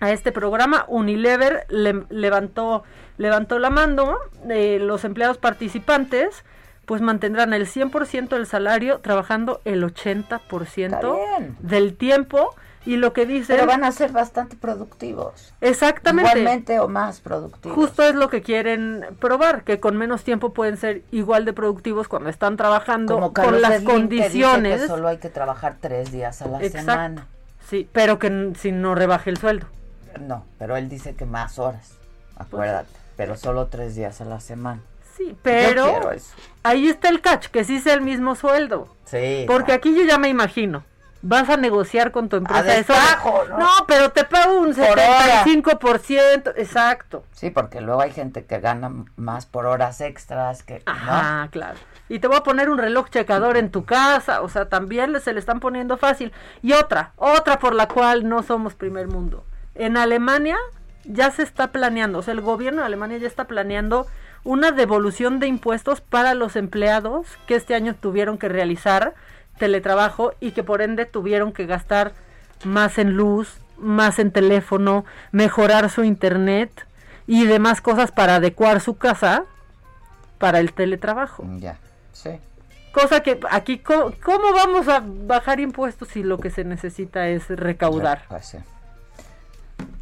a este programa Unilever le- levantó levantó la mano eh, los empleados participantes pues mantendrán el 100% del salario trabajando el 80% Está bien. del tiempo y lo que dicen Pero van a ser bastante productivos. exactamente Igualmente o más productivos. justo es lo que quieren probar que con menos tiempo pueden ser igual de productivos cuando están trabajando Como con las Slim, que dice condiciones que solo hay que trabajar tres días a la Exacto. semana. sí pero que si no rebaje el sueldo No, pero él dice que más horas. Acuérdate. Pero solo tres días a la semana. sí pero eso. ahí está el catch que sí sea el mismo sueldo Sí. porque aquí yo ya me imagino vas a negociar con tu empresa A destajo, ¿no? no pero te pago un Por hora. 75% exacto Sí, porque luego hay gente que gana más por horas extras que. ¿no? Ajá, claro. Y te voy a poner un reloj checador en tu casa, o sea, también se le están poniendo fácil. Y otra, otra por la cual no somos primer mundo. En Alemania ya se está planeando, o sea, el gobierno de Alemania ya está planeando una devolución de impuestos para los empleados que este año tuvieron que realizar teletrabajo y que por ende tuvieron que gastar más en luz, más en teléfono, mejorar su internet y demás cosas para adecuar su casa para el teletrabajo. Ya, sí. Cosa que aquí, ¿cómo, cómo vamos a bajar impuestos si lo que se necesita es recaudar? Pues sí.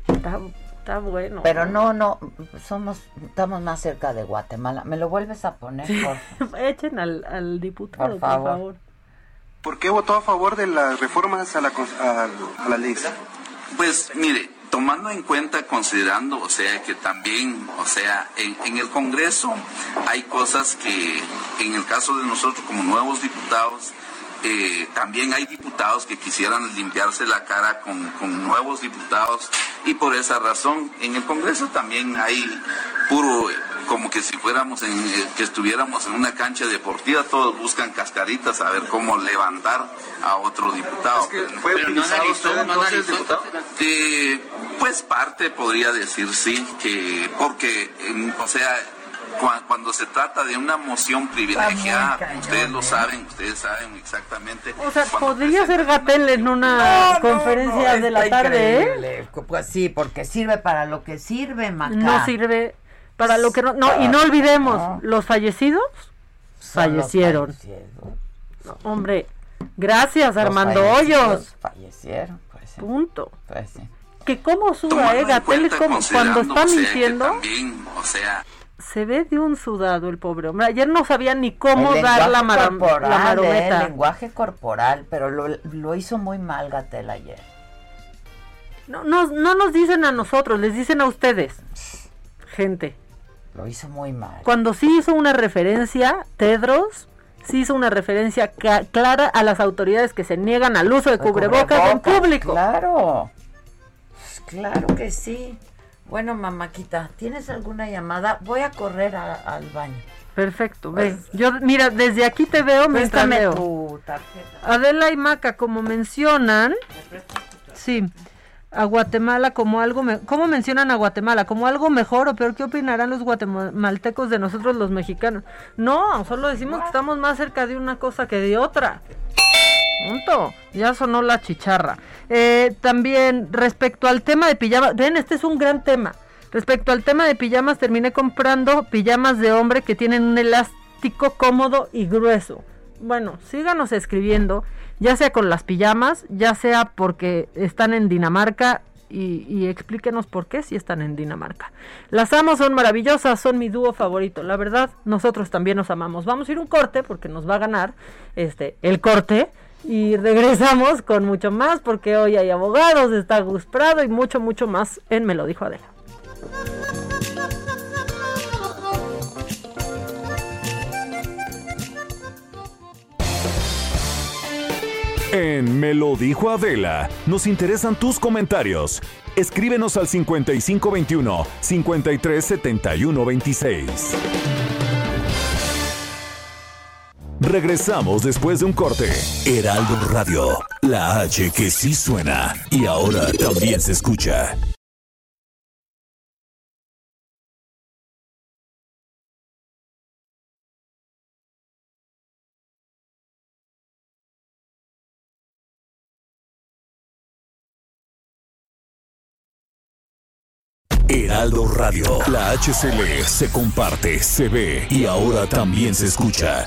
Está, está bueno. Pero no, no, somos, estamos más cerca de Guatemala. ¿Me lo vuelves a poner, Sí. por? Echen al, al diputado, Por por favor. ¿Por qué votó a favor de las reformas a la, a la ley? Pues mire, tomando en cuenta, considerando, o sea, que también, o sea, en, en el Congreso hay cosas que, en el caso de nosotros como nuevos diputados, eh, también hay diputados que quisieran limpiarse la cara con, con, nuevos diputados y por esa razón en el Congreso también hay puro como que si fuéramos en, eh, que estuviéramos en una cancha deportiva, todos buscan cascaritas a ver cómo levantar a otro diputado. ¿Fue utilizado usted diputado? Eh, pues parte podría decir sí, que porque, o sea, cuando se trata de una moción privilegiada, ustedes lo saben, ustedes saben exactamente. O sea, podría ser Gatel en una conferencia de la tarde, ¿eh? Pues sí, porque sirve para lo que sirve, Maca. No sirve para lo que no, no y no olvidemos, los fallecidos fallecieron. hombre, gracias Armando Hoyos. Fallecieron, pues Punto. Pues sí. Que cómo suda, eh, Gatel cuando está mintiendo. También, o sea, se ve de un sudado el pobre hombre. Ayer no sabía ni cómo dar la, corporal, la marometa. El lenguaje corporal, pero lo, lo hizo muy mal Gatel ayer. No, no, no nos dicen a nosotros, les dicen a ustedes. Gente. Lo hizo muy mal. Cuando sí hizo una referencia, Tedros, sí hizo una referencia clara a las autoridades que se niegan al uso de cubrebocas, en público. Claro, claro que sí. Bueno, mamáquita, ¿tienes alguna llamada? Voy a correr al baño. Perfecto. Pues, Yo, mira, desde aquí te veo mientras veo. tu tarjeta. Adela y Maca, como mencionan, sí, a Guatemala como algo, ¿cómo mencionan a Guatemala? ¿Como algo mejor o peor? ¿Qué opinarán los guatemaltecos de nosotros los mexicanos? No, solo decimos que estamos más cerca de una cosa que de otra. Punto. Ya sonó la chicharra. Eh, también respecto al tema de pijamas, ven, este es un gran tema. Respecto al tema de pijamas, terminé comprando pijamas de hombre que tienen un elástico cómodo y grueso. Bueno, síganos escribiendo ya sea con las pijamas, ya sea porque están en Dinamarca y, explíquenos por qué si están en Dinamarca. Las amo, son maravillosas, son mi dúo favorito. La verdad, nosotros también nos amamos. Vamos a ir un corte porque nos va a ganar este el corte y regresamos con mucho más porque hoy hay abogados, está Gus Prado y mucho mucho más en Me lo dijo Adela. En Me lo dijo Adela, nos interesan tus comentarios. Escríbenos al 5521 537126. Regresamos después de un corte. Heraldo Radio, la H que sí suena y ahora también se escucha. Heraldo Radio. La HCL se comparte, se ve y ahora también se escucha.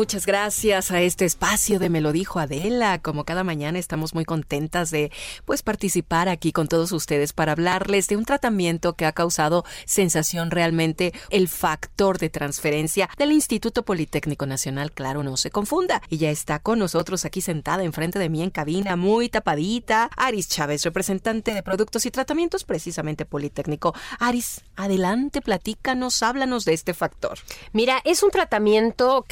Muchas gracias a este espacio de Me lo dijo Adela. Como cada mañana estamos muy contentas de pues participar aquí con todos ustedes para hablarles de un tratamiento que ha causado sensación realmente el factor de transferencia del Instituto Politécnico Nacional, claro, no se confunda. Y ya está con nosotros aquí sentada enfrente de mí en cabina, muy tapadita, Aris Chávez, representante de productos y tratamientos precisamente Politécnico. Aris, adelante, platícanos, háblanos de este factor. Mira, es un tratamiento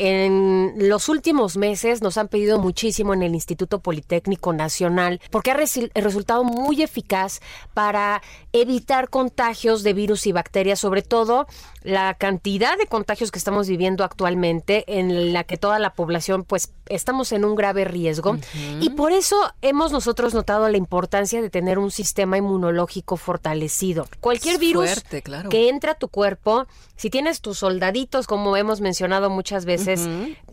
que en los últimos meses nos han pedido muchísimo en el Instituto Politécnico Nacional porque ha resultado muy eficaz para evitar contagios de virus y bacterias, sobre todo la cantidad de contagios que estamos viviendo actualmente en la que toda la población pues estamos en un grave riesgo. Y por eso hemos nosotros notado la importancia de tener un sistema inmunológico fortalecido. Cualquier virus que entra a tu cuerpo, si tienes tus soldaditos como hemos mencionado muchas veces,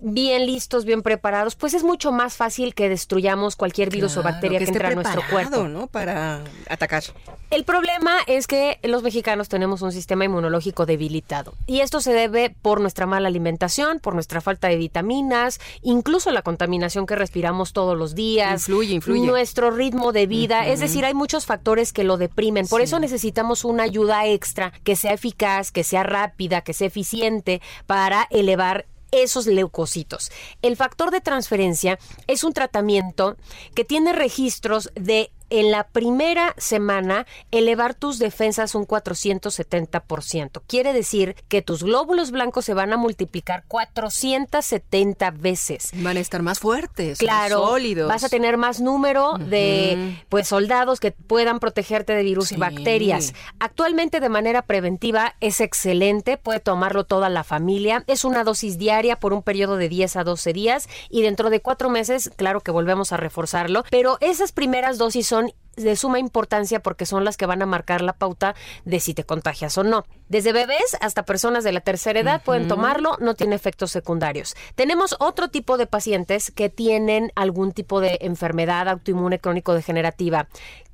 bien listos, bien preparados, pues es mucho más fácil que destruyamos cualquier virus o bacteria que, entra a nuestro cuerpo, ¿no? Para atacar. El problema es que los mexicanos tenemos un sistema inmunológico debilitado y esto se debe por nuestra mala alimentación, por nuestra falta de vitaminas, incluso la contaminación que respiramos todos los días. Influye, influye. Nuestro ritmo de vida. Es decir, hay muchos factores que lo deprimen. Por eso necesitamos una ayuda extra que sea eficaz, que sea rápida, que sea eficiente para elevar esos leucocitos. El factor de transferencia es un tratamiento que tiene registros de en la primera semana elevar tus defensas un 470%. Quiere decir que tus glóbulos blancos se van a multiplicar 470 veces. Van a estar más fuertes, claro, más sólidos. Vas a tener más número de pues soldados que puedan protegerte de virus y bacterias. Actualmente de manera preventiva es excelente, puede tomarlo toda la familia. Es una dosis diaria por un periodo de 10 a 12 días y dentro de cuatro meses, claro que volvemos a reforzarlo, pero esas primeras dosis son de suma importancia porque son las que van a marcar la pauta de si te contagias o no. Desde bebés hasta personas de la tercera edad pueden tomarlo, no tiene efectos secundarios. Tenemos otro tipo de pacientes que tienen algún tipo de enfermedad autoinmune crónico degenerativa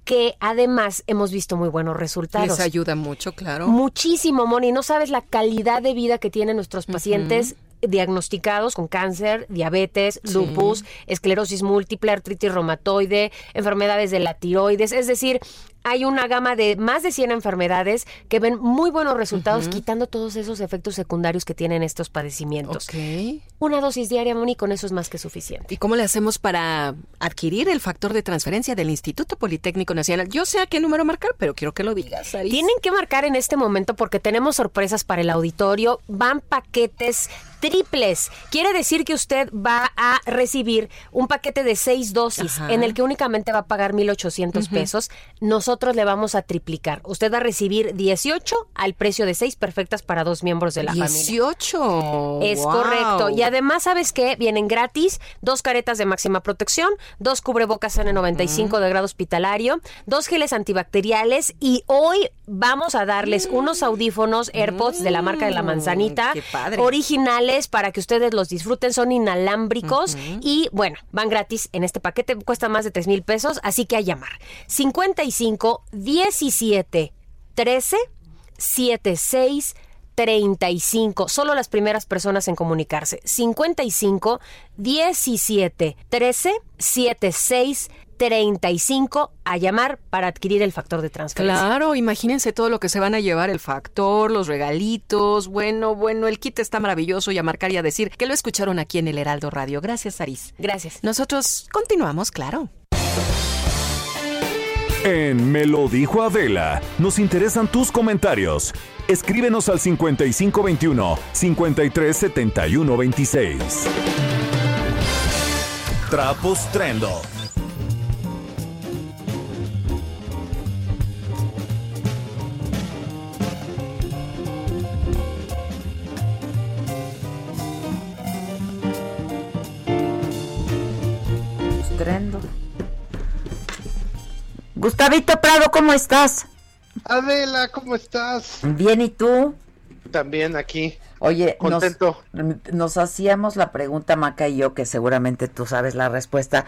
que además hemos visto muy buenos resultados. Les ayuda mucho, claro. Muchísimo, Moni. No sabes la calidad de vida que tienen nuestros pacientes diagnosticados con cáncer, diabetes, lupus, esclerosis múltiple, artritis reumatoide, enfermedades de la tiroides, es decir, hay una gama de más de 100 enfermedades que ven muy buenos resultados quitando todos esos efectos secundarios que tienen estos padecimientos. Una dosis diaria, Moni, con eso es más que suficiente. ¿Y cómo le hacemos para adquirir el factor de transferencia del Instituto Politécnico Nacional? Yo sé a qué número marcar, pero quiero que lo digas. Tienen que marcar en este momento porque tenemos sorpresas para el auditorio. Van paquetes triples. Quiere decir que usted va a recibir un paquete de seis dosis en el que únicamente va a pagar 1.800 pesos. Nosotros le vamos a triplicar. Usted va a recibir 18 al precio de seis perfectas para dos miembros de la familia. 18. Es correcto. Y además, ¿sabes qué? Vienen gratis dos caretas de máxima protección, dos cubrebocas N95 de grado hospitalario, dos geles antibacteriales y hoy vamos a darles unos audífonos AirPods de la marca de la manzanita originales para que ustedes los disfruten, son inalámbricos y bueno, van gratis en este paquete, cuesta más de 3 mil pesos, así que a llamar. 55 17 13 76 35. Solo las primeras personas en comunicarse. 55 17 13 76 35 a llamar para adquirir el factor de transferencia. Claro, imagínense todo lo que se van a llevar, el factor, los regalitos. Bueno, bueno, el kit está maravilloso y a marcar y a decir que lo escucharon aquí en el Heraldo Radio. Gracias, Aris. Gracias. Nosotros continuamos, claro. En Me lo dijo Adela, nos interesan tus comentarios. Escríbenos al 5521 537126. Trapos Trendo. Trendo. Gustavito Prado, ¿cómo estás? Adela, ¿cómo estás? Bien, ¿y tú? También aquí. Oye, contento. Nos, nos, hacíamos la pregunta, Maca y yo, que seguramente tú sabes la respuesta.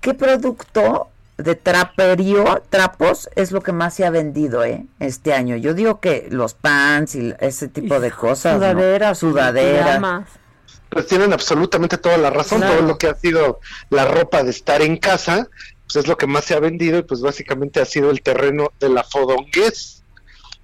¿Qué producto de traperío, trapos, es lo que más se ha vendido eh, este año? Yo digo que los pants y ese tipo de cosas. Sudaderas. ¿no? Sudaderas. Pues tienen absolutamente toda la razón. Claro. Todo lo que ha sido la ropa de estar en casa, pues es lo que más se ha vendido y pues básicamente ha sido el terreno de la fodonguez.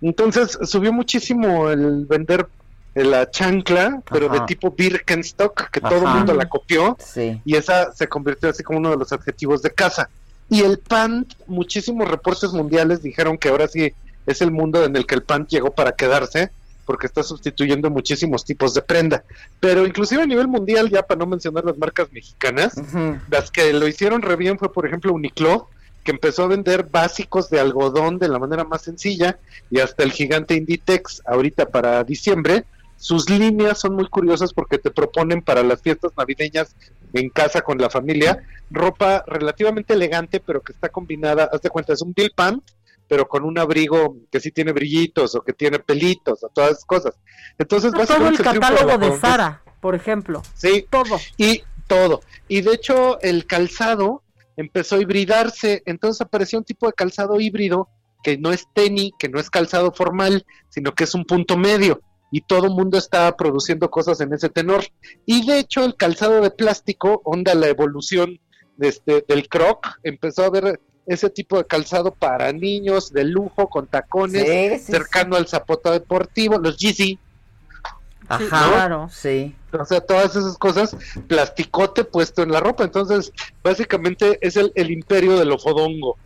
Entonces subió muchísimo el vender la chancla, pero Ajá. de tipo Birkenstock, que Ajá. todo el mundo la copió, sí. y esa se convirtió así como uno de los adjetivos de casa. Y el pant, muchísimos reportes mundiales dijeron que ahora sí es el mundo en el que el pant llegó para quedarse, porque está sustituyendo muchísimos tipos de prenda. Pero inclusive a nivel mundial, ya para no mencionar las marcas mexicanas, uh -huh. las que lo hicieron re bien fue, por ejemplo, Uniqlo, que empezó a vender básicos de algodón de la manera más sencilla, y hasta el gigante Inditex, ahorita para diciembre, sus líneas son muy curiosas porque te proponen para las fiestas navideñas en casa con la familia ropa relativamente elegante, pero que está combinada, haz de cuenta, es un bill pant, pero con un abrigo que sí tiene brillitos o que tiene pelitos o todas esas cosas. Entonces, no, todo el catálogo de, de Sara, por ejemplo. Sí, todo. Y todo. Y de hecho, el calzado empezó a hibridarse, entonces apareció un tipo de calzado híbrido que no es tenis, que no es calzado formal, sino que es un punto medio y todo el mundo está produciendo cosas en ese tenor. Y de hecho el calzado de plástico, onda la evolución de este, del croc, empezó a ver ese tipo de calzado para niños de lujo, con tacones, sí, sí, cercano sí. al zapato deportivo, los Yeezy. Ajá, ¿no? claro, sí. O sea, todas esas cosas, plasticote puesto en la ropa. Entonces, básicamente es el, el imperio del ofodongo.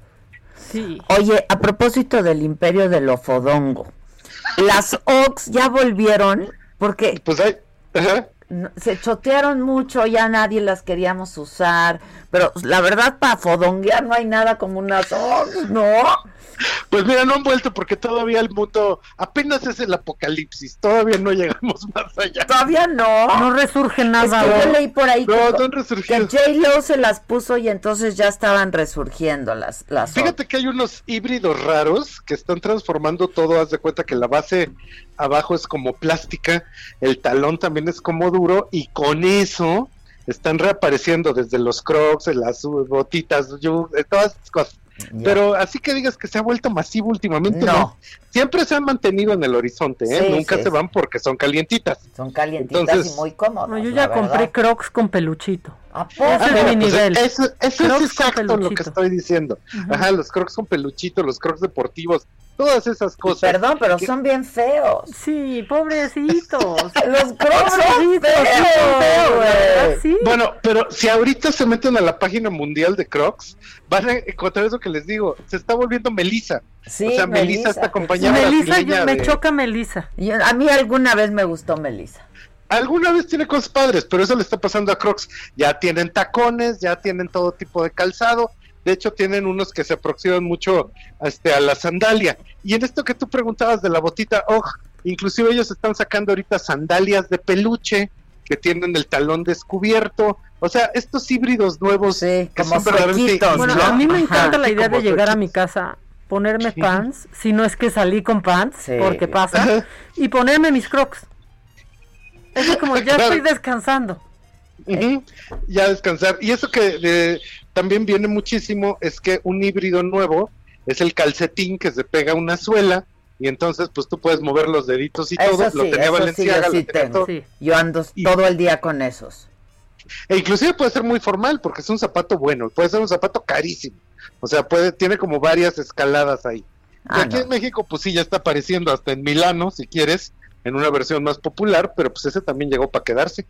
Sí. Oye, a propósito del imperio del ofodongo, las Ox ya volvieron porque... Pues hay... se chotearon mucho, ya nadie las queríamos usar, pero la verdad para fodonguear no hay nada como unas Ox, ¿no? Pues mira, no han vuelto porque todavía el mundo apenas es el apocalipsis, todavía no llegamos más allá. Todavía no. No resurge nada. Es que yo leí por ahí no, que, no han resurgido. que J-Lo se las puso y entonces ya estaban resurgiendo las, las Fíjate que hay unos híbridos raros que están transformando todo, haz de cuenta que la base abajo es como plástica, el talón también es como duro y con eso están reapareciendo desde los crocs, las botitas, yo, todas estas cosas. Pero así que digas que se ha vuelto masivo últimamente, no. No. Siempre se han mantenido en el horizonte, ¿eh? Sí, Nunca sí, se sí. van porque son calientitas. Son calientitas Entonces- y muy cómodas. No, yo ya compré verdad. crocs con peluchito. ¿A poco? Ah, mi pues, nivel. Eso, es exacto lo que estoy diciendo. Ajá, los crocs con peluchito, los crocs deportivos, todas esas cosas. Perdón, pero que- son bien feos. Sí, pobrecitos. Los crocs son Pobrecitos, sí, son feos, feos, sí. Bueno, pero si ahorita se meten a la página mundial de Crocs, van a encontrar eso que les digo, se está volviendo Melissa. Sí, o sea, Melissa, Melissa. esta compañía Melissa, yo- me de- choca Melissa. Yo- a mí alguna vez me gustó Melissa. Alguna vez tiene cosas padres, pero eso le está pasando a Crocs. Ya tienen tacones, ya tienen todo tipo de calzado. De hecho, tienen unos que se aproximan mucho este, a la sandalia. Y en esto que tú preguntabas de la botita, oh, inclusive ellos están sacando ahorita sandalias de peluche que tienen el talón descubierto. O sea, estos híbridos nuevos que como son verdaderamente Bueno, a mí me Ajá, encanta la sí, idea de llegar a mi casa, ponerme pants, si no es que salí con pants, porque pasa, Ajá. y ponerme mis crocs. Es como ya Claro. estoy descansando. Ya descansar. Y eso que de- también viene muchísimo es que un híbrido nuevo es el calcetín que se pega a una suela y entonces pues tú puedes mover los deditos y todo. Lo tenía sí, Valenciaga, yo sí tengo. todo. Yo ando todo el día con esos. E inclusive puede ser muy formal porque es un zapato bueno, puede ser un zapato carísimo. O sea, puede tiene como varias escaladas ahí. Y Ah, aquí no. en México pues sí ya está apareciendo hasta en Milano si quieres, en una versión más popular, pero pues ese también llegó para quedarse.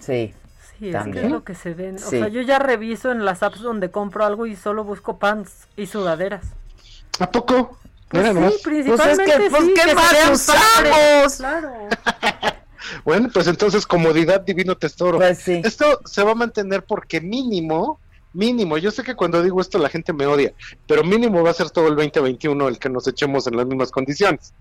Sí. Sí, es que es lo que se ven. O sea, yo ya reviso en las apps donde compro algo y solo busco pants y sudaderas. ¿A poco? Pues Mira sí, principalmente Pues es que, pues, sí, ¿qué que más usamos? Claro. Bueno, pues entonces comodidad divino tesoro. Pues sí. Esto se va a mantener porque mínimo, mínimo, yo sé que cuando digo esto la gente me odia, pero mínimo va a ser todo el 2021 el que nos echemos en las mismas condiciones.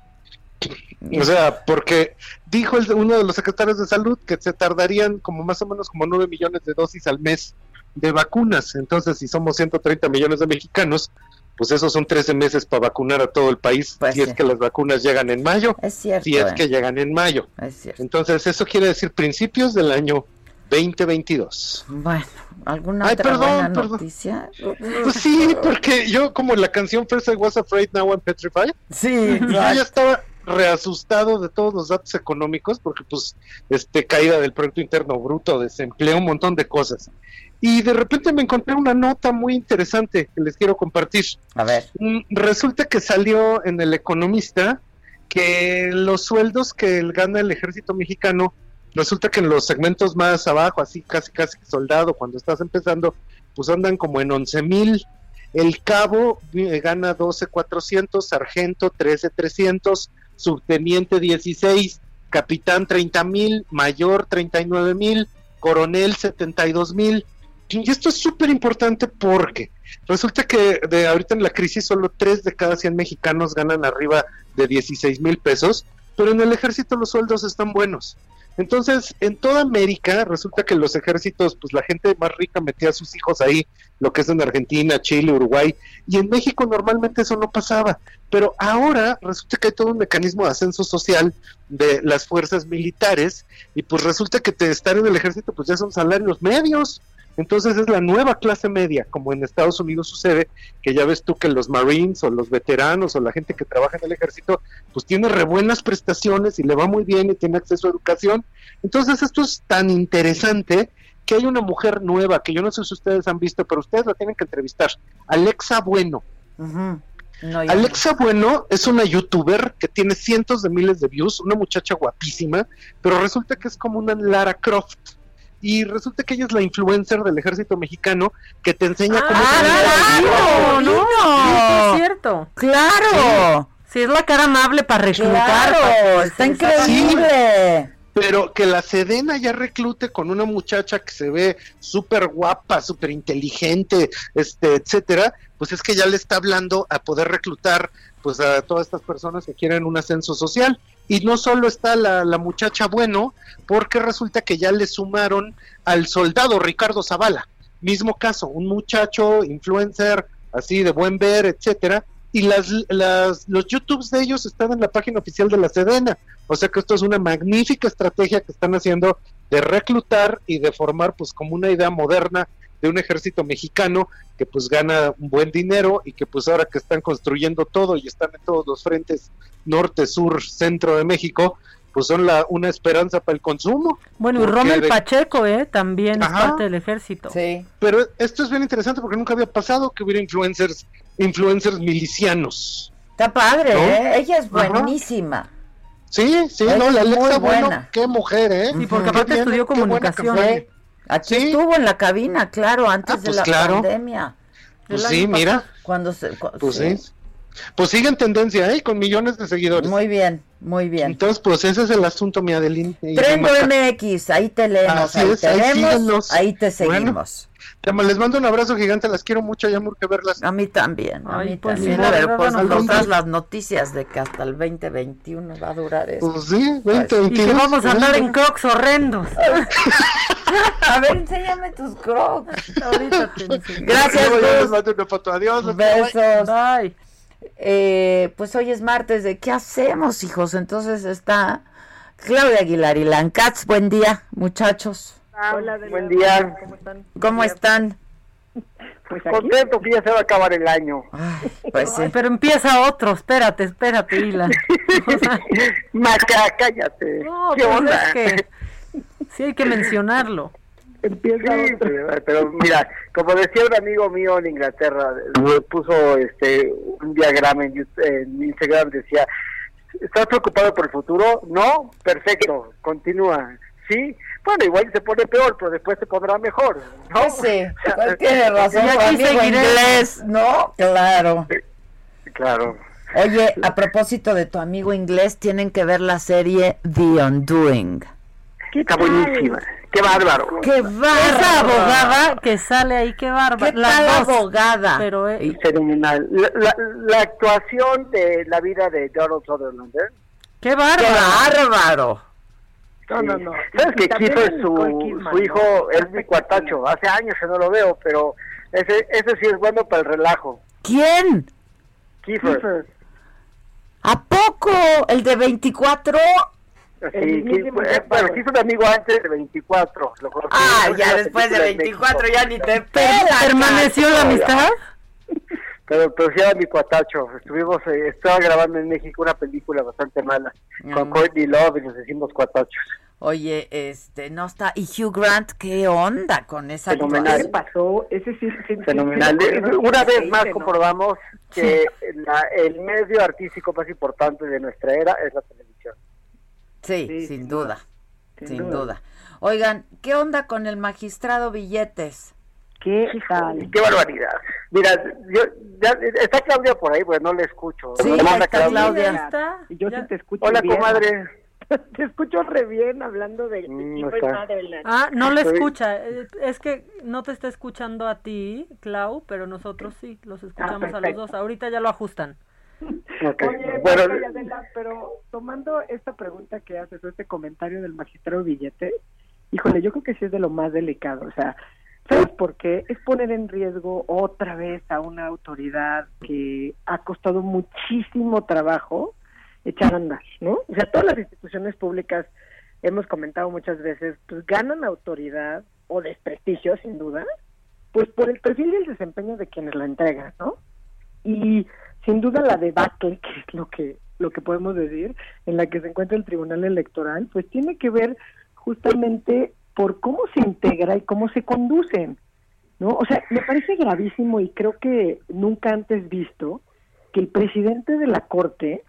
O sea, porque dijo el- uno de los secretarios de salud que se tardarían como más o menos como 9 millones de dosis al mes de vacunas. Entonces, si somos 130 millones de mexicanos, pues esos son 13 meses para vacunar a todo el país, si es que las vacunas llegan en mayo, Es cierto. si es eh. que llegan en mayo. Es cierto. Entonces, eso quiere decir principios del año 2022. Bueno, ¿alguna Ay, otra perdón, buena perdón. noticia? Pues sí, porque yo como la canción First I Was Afraid, Now I'm Petrified, Sí, yo ya estaba reasustado de todos los datos económicos, porque pues este caída del Producto Interno Bruto, desempleo, un montón de cosas. Y de repente me encontré una nota muy interesante que les quiero compartir. A ver. Mm, Resulta que salió en El Economista que los sueldos que gana el ejército mexicano, resulta que en los segmentos más abajo, así casi casi soldado, cuando estás empezando, pues andan como en 11 mil. El cabo eh, gana 12,400, sargento 13,300, subteniente 16, capitán 30 mil, mayor 39 mil, coronel 72 mil. Y esto es súper importante porque resulta que de ahorita en la crisis solo 3 de cada 100 mexicanos ganan arriba de 16 mil pesos, pero en el ejército los sueldos están buenos. Entonces, en toda América resulta que los ejércitos, pues la gente más rica metía a sus hijos ahí, lo que es en Argentina, Chile, Uruguay, y en México normalmente eso no pasaba. Pero ahora resulta que hay todo un mecanismo de ascenso social de las fuerzas militares, y pues resulta que te estar en el ejército, pues ya son salarios medios. Entonces es la nueva clase media, como en Estados Unidos sucede, que ya ves tú que los Marines o los veteranos o la gente que trabaja en el ejército, pues tiene re buenas prestaciones y le va muy bien y tiene acceso a educación. Entonces esto es tan interesante que hay una mujer nueva que yo no sé si ustedes han visto, pero ustedes la tienen que entrevistar, Alexa Bueno. Alexa Bueno es una youtuber que tiene cientos de miles de views, una muchacha guapísima, pero resulta que es como una Lara Croft. Y resulta que ella es la influencer del ejército mexicano que te enseña cómo... ¡Ah, claro! no, no, es cierto. ¡Claro! Sí, es la cara amable para reclutar. Claro, está increíble pero que la Sedena ya reclute con una muchacha que se ve súper guapa, súper inteligente, este, etcétera, pues es que ya le está hablando a poder reclutar pues a todas estas personas que quieren un ascenso social. Y no solo está la, la muchacha bueno, porque resulta que ya le sumaron al soldado Ricardo Zavala, mismo caso, un muchacho influencer así de buen ver, etcétera, y las, las, los YouTubes de ellos están en la página oficial de la Sedena. O sea que esto es una magnífica estrategia que están haciendo de reclutar y de formar pues como una idea moderna de un ejército mexicano que pues gana un buen dinero y que pues ahora que están construyendo todo y están en todos los frentes norte, sur, centro de México, pues son la, una esperanza para el consumo. Bueno, y Rommel Pacheco, ¿eh? También es parte del ejército. Sí. Pero esto es bien interesante porque nunca había pasado que hubiera influencers influencers milicianos. Está padre, ¿eh? Ella es buenísima. Sí, sí, no, la Alexa, bueno, qué mujer, ¿eh? Sí, porque aparte estudió comunicación. Aquí estuvo en la cabina, claro, antes ah, de pues la pandemia. Pues sí, mira. Cuando se, pues sí. Pues sigue en tendencia, ¿eh? Con millones de seguidores. Muy bien, muy bien. Entonces, pues ese es el asunto, mi Adeline. Trendo MX, ahí te leemos, ahí, te leemos, ahí te seguimos les mando un abrazo gigante, las quiero mucho, ya que verlas. A mí también, a mí pues también. a ver, pues nos las noticias de que hasta el 2021 va a durar eso. Pues sí, 2021. Y que vamos a andar en crocs horrendos. a ver, enséñame tus crocs. Ahorita te enseño. Gracias, Les mando una foto, adiós. Besos. Bye. Eh, pues hoy es martes de ¿qué hacemos, hijos? Entonces está Claudia Aguilar y Lancats. Buen día, muchachos. Hola, buen día. ¿Cómo están? ¿Cómo están? Pues contento que ya se va a acabar el año. pues sí. pero empieza otro, espérate, espérate, Hila. Maca, cállate. No, ¿Qué pues onda? Es que sí hay que mencionarlo. Empieza otro. Pero, mira, como decía un amigo mío en Inglaterra, puso este un diagrama en, en Instagram, decía, ¿estás preocupado por el futuro? No, perfecto, continúa. Sí, bueno, igual se pone peor, pero después se pondrá mejor. ¿no? Sí, tiene razón, inglés, ¿no? Claro. Claro. Oye, a propósito de tu amigo inglés, tienen que ver la serie The Undoing. Está buenísima. Qué bárbaro. Qué bárbaro. Esa abogada que sale ahí, qué bárbaro. Qué la abogada. Pero, Fenomenal. La, la, actuación de la vida de Donald Sutherland. ¿eh? Qué bárbaro. Qué bárbaro. No, no, no. ¿Sabes que Kiefer, su, su hijo, es mi cuartacho? Hace años que no lo veo, pero ese, ese sí es bueno para el relajo. ¿Quién? Kiefer. ¿A poco? ¿El de 24? Sí, bueno, quiso un amigo antes de 24. ah, ya después de 24 ya ni te pela. ¿Permaneció la amistad? Pero, pero sí era mi cuatacho. Estuvimos, eh, estaba grabando en México una película bastante mala con Courtney Love y nos decimos cuatachos. Oye, este, no está. ¿Y Hugh Grant qué onda con esa Fenomenal. ¿Qué pasó? Ese sí, Fenomenal. Una vez más comprobamos que el medio artístico más importante de nuestra era es la televisión. Sí, sin, duda. Sin, duda. Oigan, ¿qué onda con el magistrado Billetes? Qué, qué barbaridad. Mira, yo, ya, está Claudia por ahí, pues no le escucho. Sí, está Claudia. Yo sí te escucho Hola, comadre. Te escucho re bien hablando de mm, Ah, no le escucha. Eh, es que no te está escuchando a ti, Clau, pero nosotros sí, los escuchamos a los dos. Ahorita ya lo ajustan. Oye, bueno, pero tomando esta pregunta que haces, este comentario del magistrado Billete, híjole, yo creo que sí es de lo más delicado. O sea, ¿Sabes por qué? Es poner en riesgo otra vez a una autoridad que ha costado muchísimo trabajo echar a andar, ¿no? O sea, todas las instituciones públicas, hemos comentado muchas veces, pues ganan autoridad o desprestigio, sin duda, pues por el perfil y el desempeño de quienes la entregan, ¿no? Y sin duda la debacle, que es lo que, lo que podemos decir, en la que se encuentra el Tribunal Electoral, pues tiene que ver justamente por cómo se integra y cómo se conducen, ¿no? O sea, me parece gravísimo y creo que nunca antes visto que el presidente de la Corte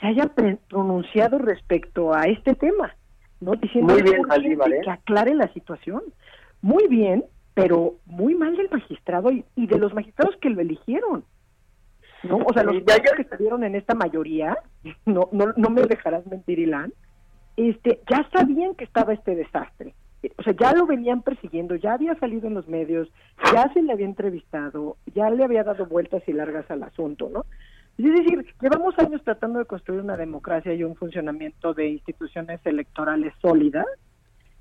se haya pronunciado respecto a este tema, ¿no? Diciendo muy bien, ¿eh? que aclare la situación. Muy bien, pero muy mal del magistrado y, de los magistrados que lo eligieron. ¿no? O sea, los que estuvieron en esta mayoría, no, no, no me dejarás mentir, Ilan, este, ya sabían que estaba este desastre. O sea, ya lo venían persiguiendo, ya había salido en los medios, ya se le había entrevistado, ya le había dado vueltas y largas al asunto, ¿no? Es decir, llevamos años tratando de construir una democracia y un funcionamiento de instituciones electorales sólidas,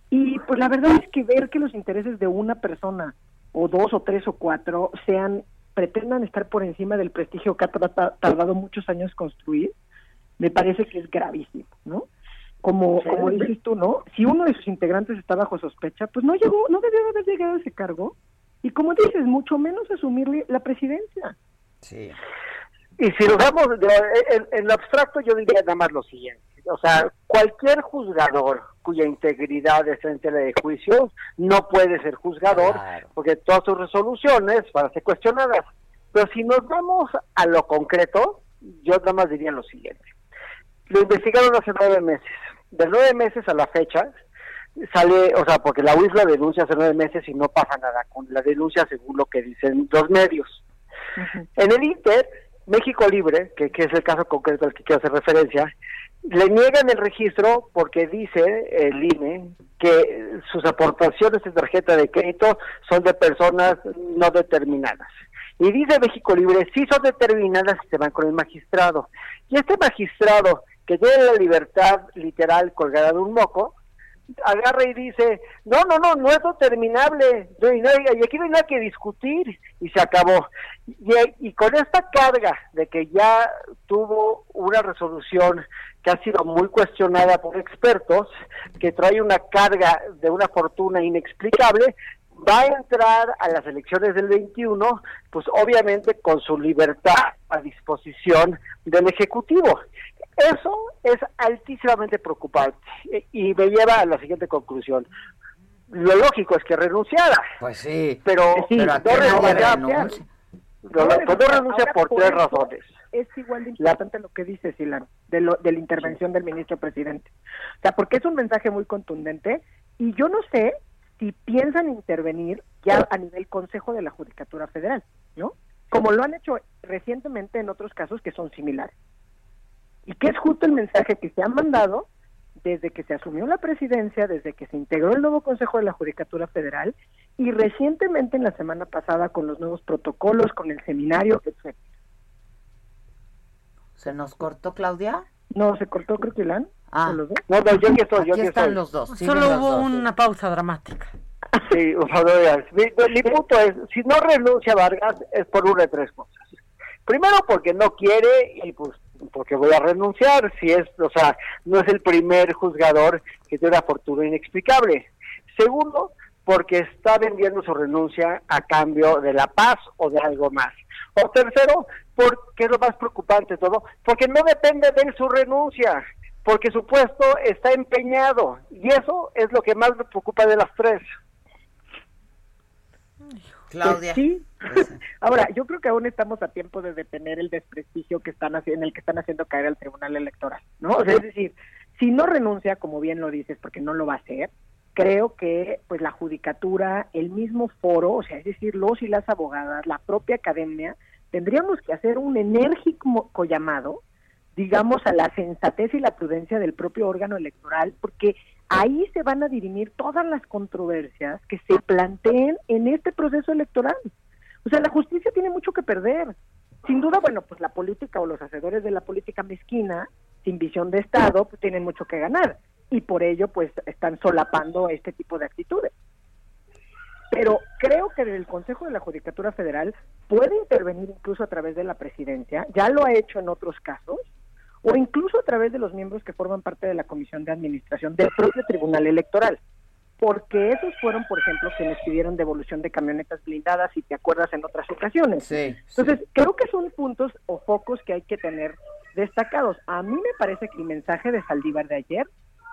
y pues la verdad es que ver que los intereses de una persona, o dos, o tres, o cuatro, sean, pretendan estar por encima del prestigio que ha tardado muchos años construir, me parece que es gravísimo, ¿no? Como, como dices tú, ¿no? Si uno de sus integrantes está bajo sospecha, pues no llegó, no debió haber llegado a ese cargo. Y como dices, mucho menos asumirle la presidencia. Sí. Y si lo damos en, en, lo abstracto, yo diría nada más lo siguiente. O sea, cualquier juzgador cuya integridad está en tela de juicio no puede ser juzgador porque todas sus resoluciones van a ser cuestionadas. Pero si nos vamos a lo concreto, yo nada más diría lo siguiente. Lo investigaron hace nueve meses de nueve meses a la fecha, sale, o sea, porque la UIS la denuncia hace nueve meses y no pasa nada con la denuncia según lo que dicen los medios. En el Inter, México Libre, que, que, es el caso concreto al que quiero hacer referencia, le niegan el registro porque dice el INE que sus aportaciones de tarjeta de crédito son de personas no determinadas. Y dice México Libre, sí son determinadas y se van con el magistrado. Y este magistrado que tiene la libertad literal colgada de un moco, agarra y dice, no, no, no, no es determinable, y aquí no hay nada que discutir, y se acabó. Y, y, con esta carga de que ya tuvo una resolución que ha sido muy cuestionada por expertos, que trae una carga de una fortuna inexplicable, va a entrar a las elecciones del 21, pues obviamente con su libertad a disposición del Ejecutivo. Eso es altísimamente preocupante y me lleva a la siguiente conclusión. Lo lógico es que renunciara. Pues sí. Pero, no, renuncia, no renuncia por tres razones. Es igual de importante lo que dice Silan, de, lo, de la intervención del ministro presidente. O sea, porque es un mensaje muy contundente y yo no sé si piensan intervenir ya a nivel Consejo de la Judicatura Federal, ¿no? Como lo han hecho recientemente en otros casos que son similares y que es justo el mensaje que se ha mandado desde que se asumió la presidencia, desde que se integró el nuevo Consejo de la Judicatura Federal y recientemente en la semana pasada con los nuevos protocolos, con el seminario, etc. ¿Se nos cortó, Claudia? No, se cortó, creo que Lan. Ah. No, no, yo aquí estoy, yo aquí, están los dos. Solo hubo una pausa dramática. Sí, o sea, mi, mi punto es, si no renuncia Vargas es por una de tres cosas. Primero porque no quiere y pues porque voy a renunciar, si es, o sea, no es el primer juzgador que tiene una fortuna inexplicable. Segundo, porque está vendiendo su renuncia a cambio de la paz o de algo más. O tercero, porque es lo más preocupante de todo, porque no depende de su renuncia, porque su puesto está empeñado. Y eso es lo que más me preocupa de las tres. Claudia. sí. Ahora, yo creo que aún estamos a tiempo de detener el desprestigio que están haciendo, en el que están haciendo caer al Tribunal Electoral, ¿no? O sea, es decir, si no renuncia, como bien lo dices, porque no lo va a hacer, creo que pues la judicatura, el mismo foro, o sea, es decir, los y las abogadas, la propia academia, tendríamos que hacer un enérgico llamado, digamos, a la sensatez y la prudencia del propio órgano electoral, porque ahí se van a dirimir todas las controversias que se planteen en este proceso electoral. O sea, la justicia tiene mucho que perder. Sin duda, bueno, pues la política o los hacedores de la política mezquina, sin visión de Estado, pues tienen mucho que ganar. Y por ello, pues están solapando este tipo de actitudes. Pero creo que el Consejo de la Judicatura Federal puede intervenir incluso a través de la presidencia, ya lo ha hecho en otros casos, o incluso a través de los miembros que forman parte de la Comisión de Administración del propio Tribunal Electoral. Porque esos fueron, por ejemplo, quienes pidieron devolución de camionetas blindadas, si te acuerdas, en otras ocasiones. Sí, Entonces, creo que son puntos o focos que hay que tener destacados. A mí me parece que el mensaje de Saldívar de ayer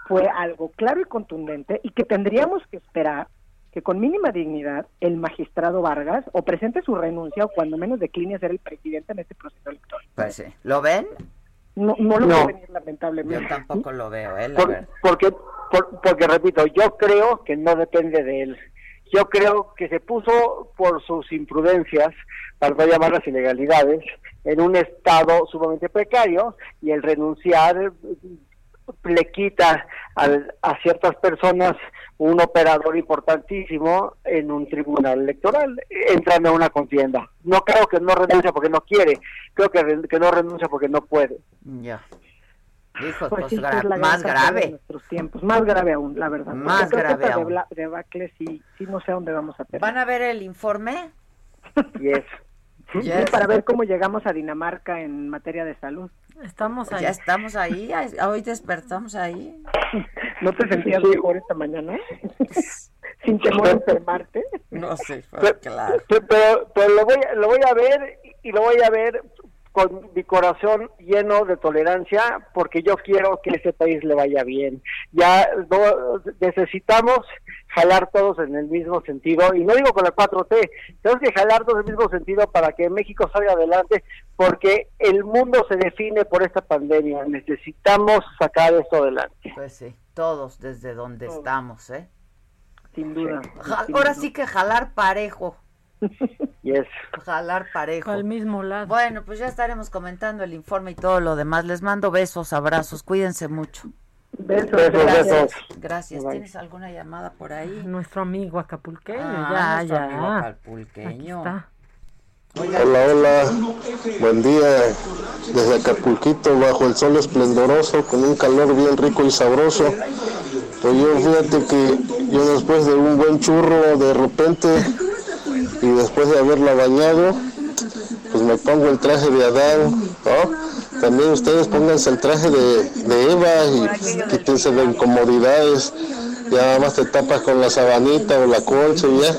fue algo claro y contundente y que tendríamos que esperar que con mínima dignidad el magistrado Vargas o presente su renuncia o cuando menos decline a ser el presidente en este proceso electoral. Pues sí. ¿Lo ven? No, no lo no. venir, lamentablemente. Yo tampoco lo veo, ¿eh? porque, porque, repito, yo creo que no depende de él. Yo creo que se puso por sus imprudencias, para no llamar las ilegalidades, en un estado sumamente precario y el renunciar le quita a ciertas personas un operador importantísimo en un tribunal electoral, entrando a una contienda. No creo que no renuncia porque no quiere, creo que, que no renuncia porque no puede. Ya. Hijo, pues, pues más grave. nuestros tiempos, más grave aún, la verdad. Más grave aún. De Bacle, sí, sí, no sé a dónde vamos a perder. ¿Van a ver el informe? Yes. Yes. para ver cómo llegamos a Dinamarca en materia de salud. Estamos ahí. Ya estamos ahí, hoy despertamos ahí. ¿No te sentías mejor esta mañana? Sin temor a enfermarte. No sé, pero, claro. Pero, pero, lo, voy, lo voy a ver y lo voy a ver con mi corazón lleno de tolerancia porque yo quiero que ese país le vaya bien. Ya no, necesitamos jalar todos en el mismo sentido, y no digo con la 4T, tenemos que jalar todos en el mismo sentido para que México salga adelante, porque el mundo se define por esta pandemia, necesitamos sacar esto adelante. Pues sí, todos desde donde estamos, ¿eh? Sin duda. ahora sí que jalar parejo. Yes. Jalar parejo. Al mismo lado. Bueno, pues ya estaremos comentando el informe y todo lo demás. Les mando besos, abrazos, cuídense mucho. Besos, gracias. Gracias. ¿Tienes alguna llamada por ahí? Nuestro amigo acapulqueño, ah, ya, ya. Amigo acapulqueño. Hola, hola. Buen día. Desde Acapulquito, bajo el sol esplendoroso, con un calor bien rico y sabroso. Pues yo fíjate que yo después de un buen churro, de repente, y después de haberla bañado, pues me pongo el traje de Adán, ¿no? También ustedes pónganse el traje de, Eva y quítense de incomodidades. Ya nada más te tapas con la sabanita o la colcha y ya.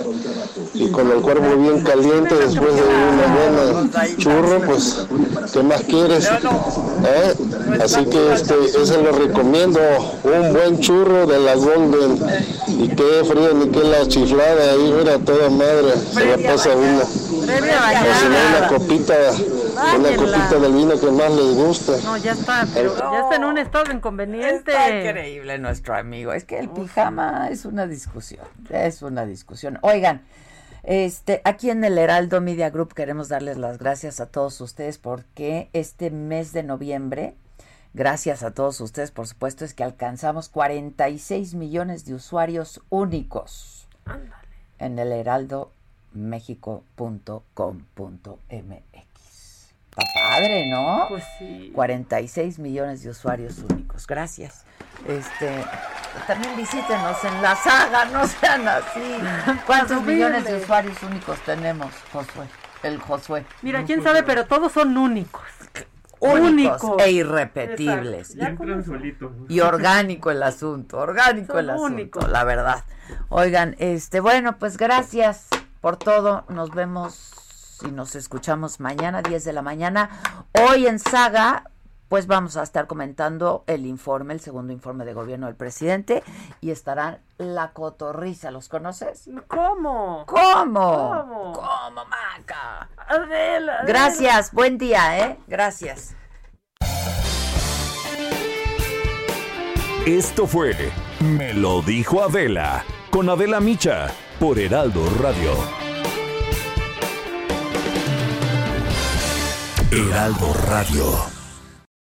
Y con el cuerpo bien caliente después de una buena churro, pues, ¿qué más quieres? ¿Eh? Así que este, eso lo recomiendo, un buen churro de la Golden. Y qué frío, ni qué la chiflada ahí, mira, toda madre, se la pasa una. O una copita una copita del vino que más les gusta. No, ya está, pero ya está en un estado inconveniente. Está increíble nuestro amigo. Es que el pijama es una discusión. Es una discusión. Oigan, este, aquí en el Heraldo Media Group queremos darles las gracias a todos ustedes porque este mes de noviembre, gracias a todos ustedes, por supuesto, es que alcanzamos 46 millones de usuarios únicos en el heraldomexico.com.mx padre, ¿no? Pues sí. 46 millones de usuarios únicos. Gracias. Este, también visítenos en la saga, no sean así. ¿Cuántos millones de usuarios únicos tenemos, Josué? El Josué. Mira, quién sabe, pero todos son únicos. Únicos e irrepetibles. Y, y, orgánico el asunto, orgánico el asunto, la verdad. Oigan, este, bueno, pues gracias por todo. Nos vemos y nos escuchamos mañana, 10 de la mañana. Hoy en Saga, pues vamos a estar comentando el informe, el segundo informe de gobierno del presidente, y estarán la cotorriza. ¿Los conoces? ¿Cómo? ¿Cómo? ¿Cómo? ¿Cómo, Maca? Adela, Gracias, buen día, ¿eh? Gracias. Esto fue Me lo dijo Adela, con Adela Micha, por Heraldo Radio. Heraldo Radio.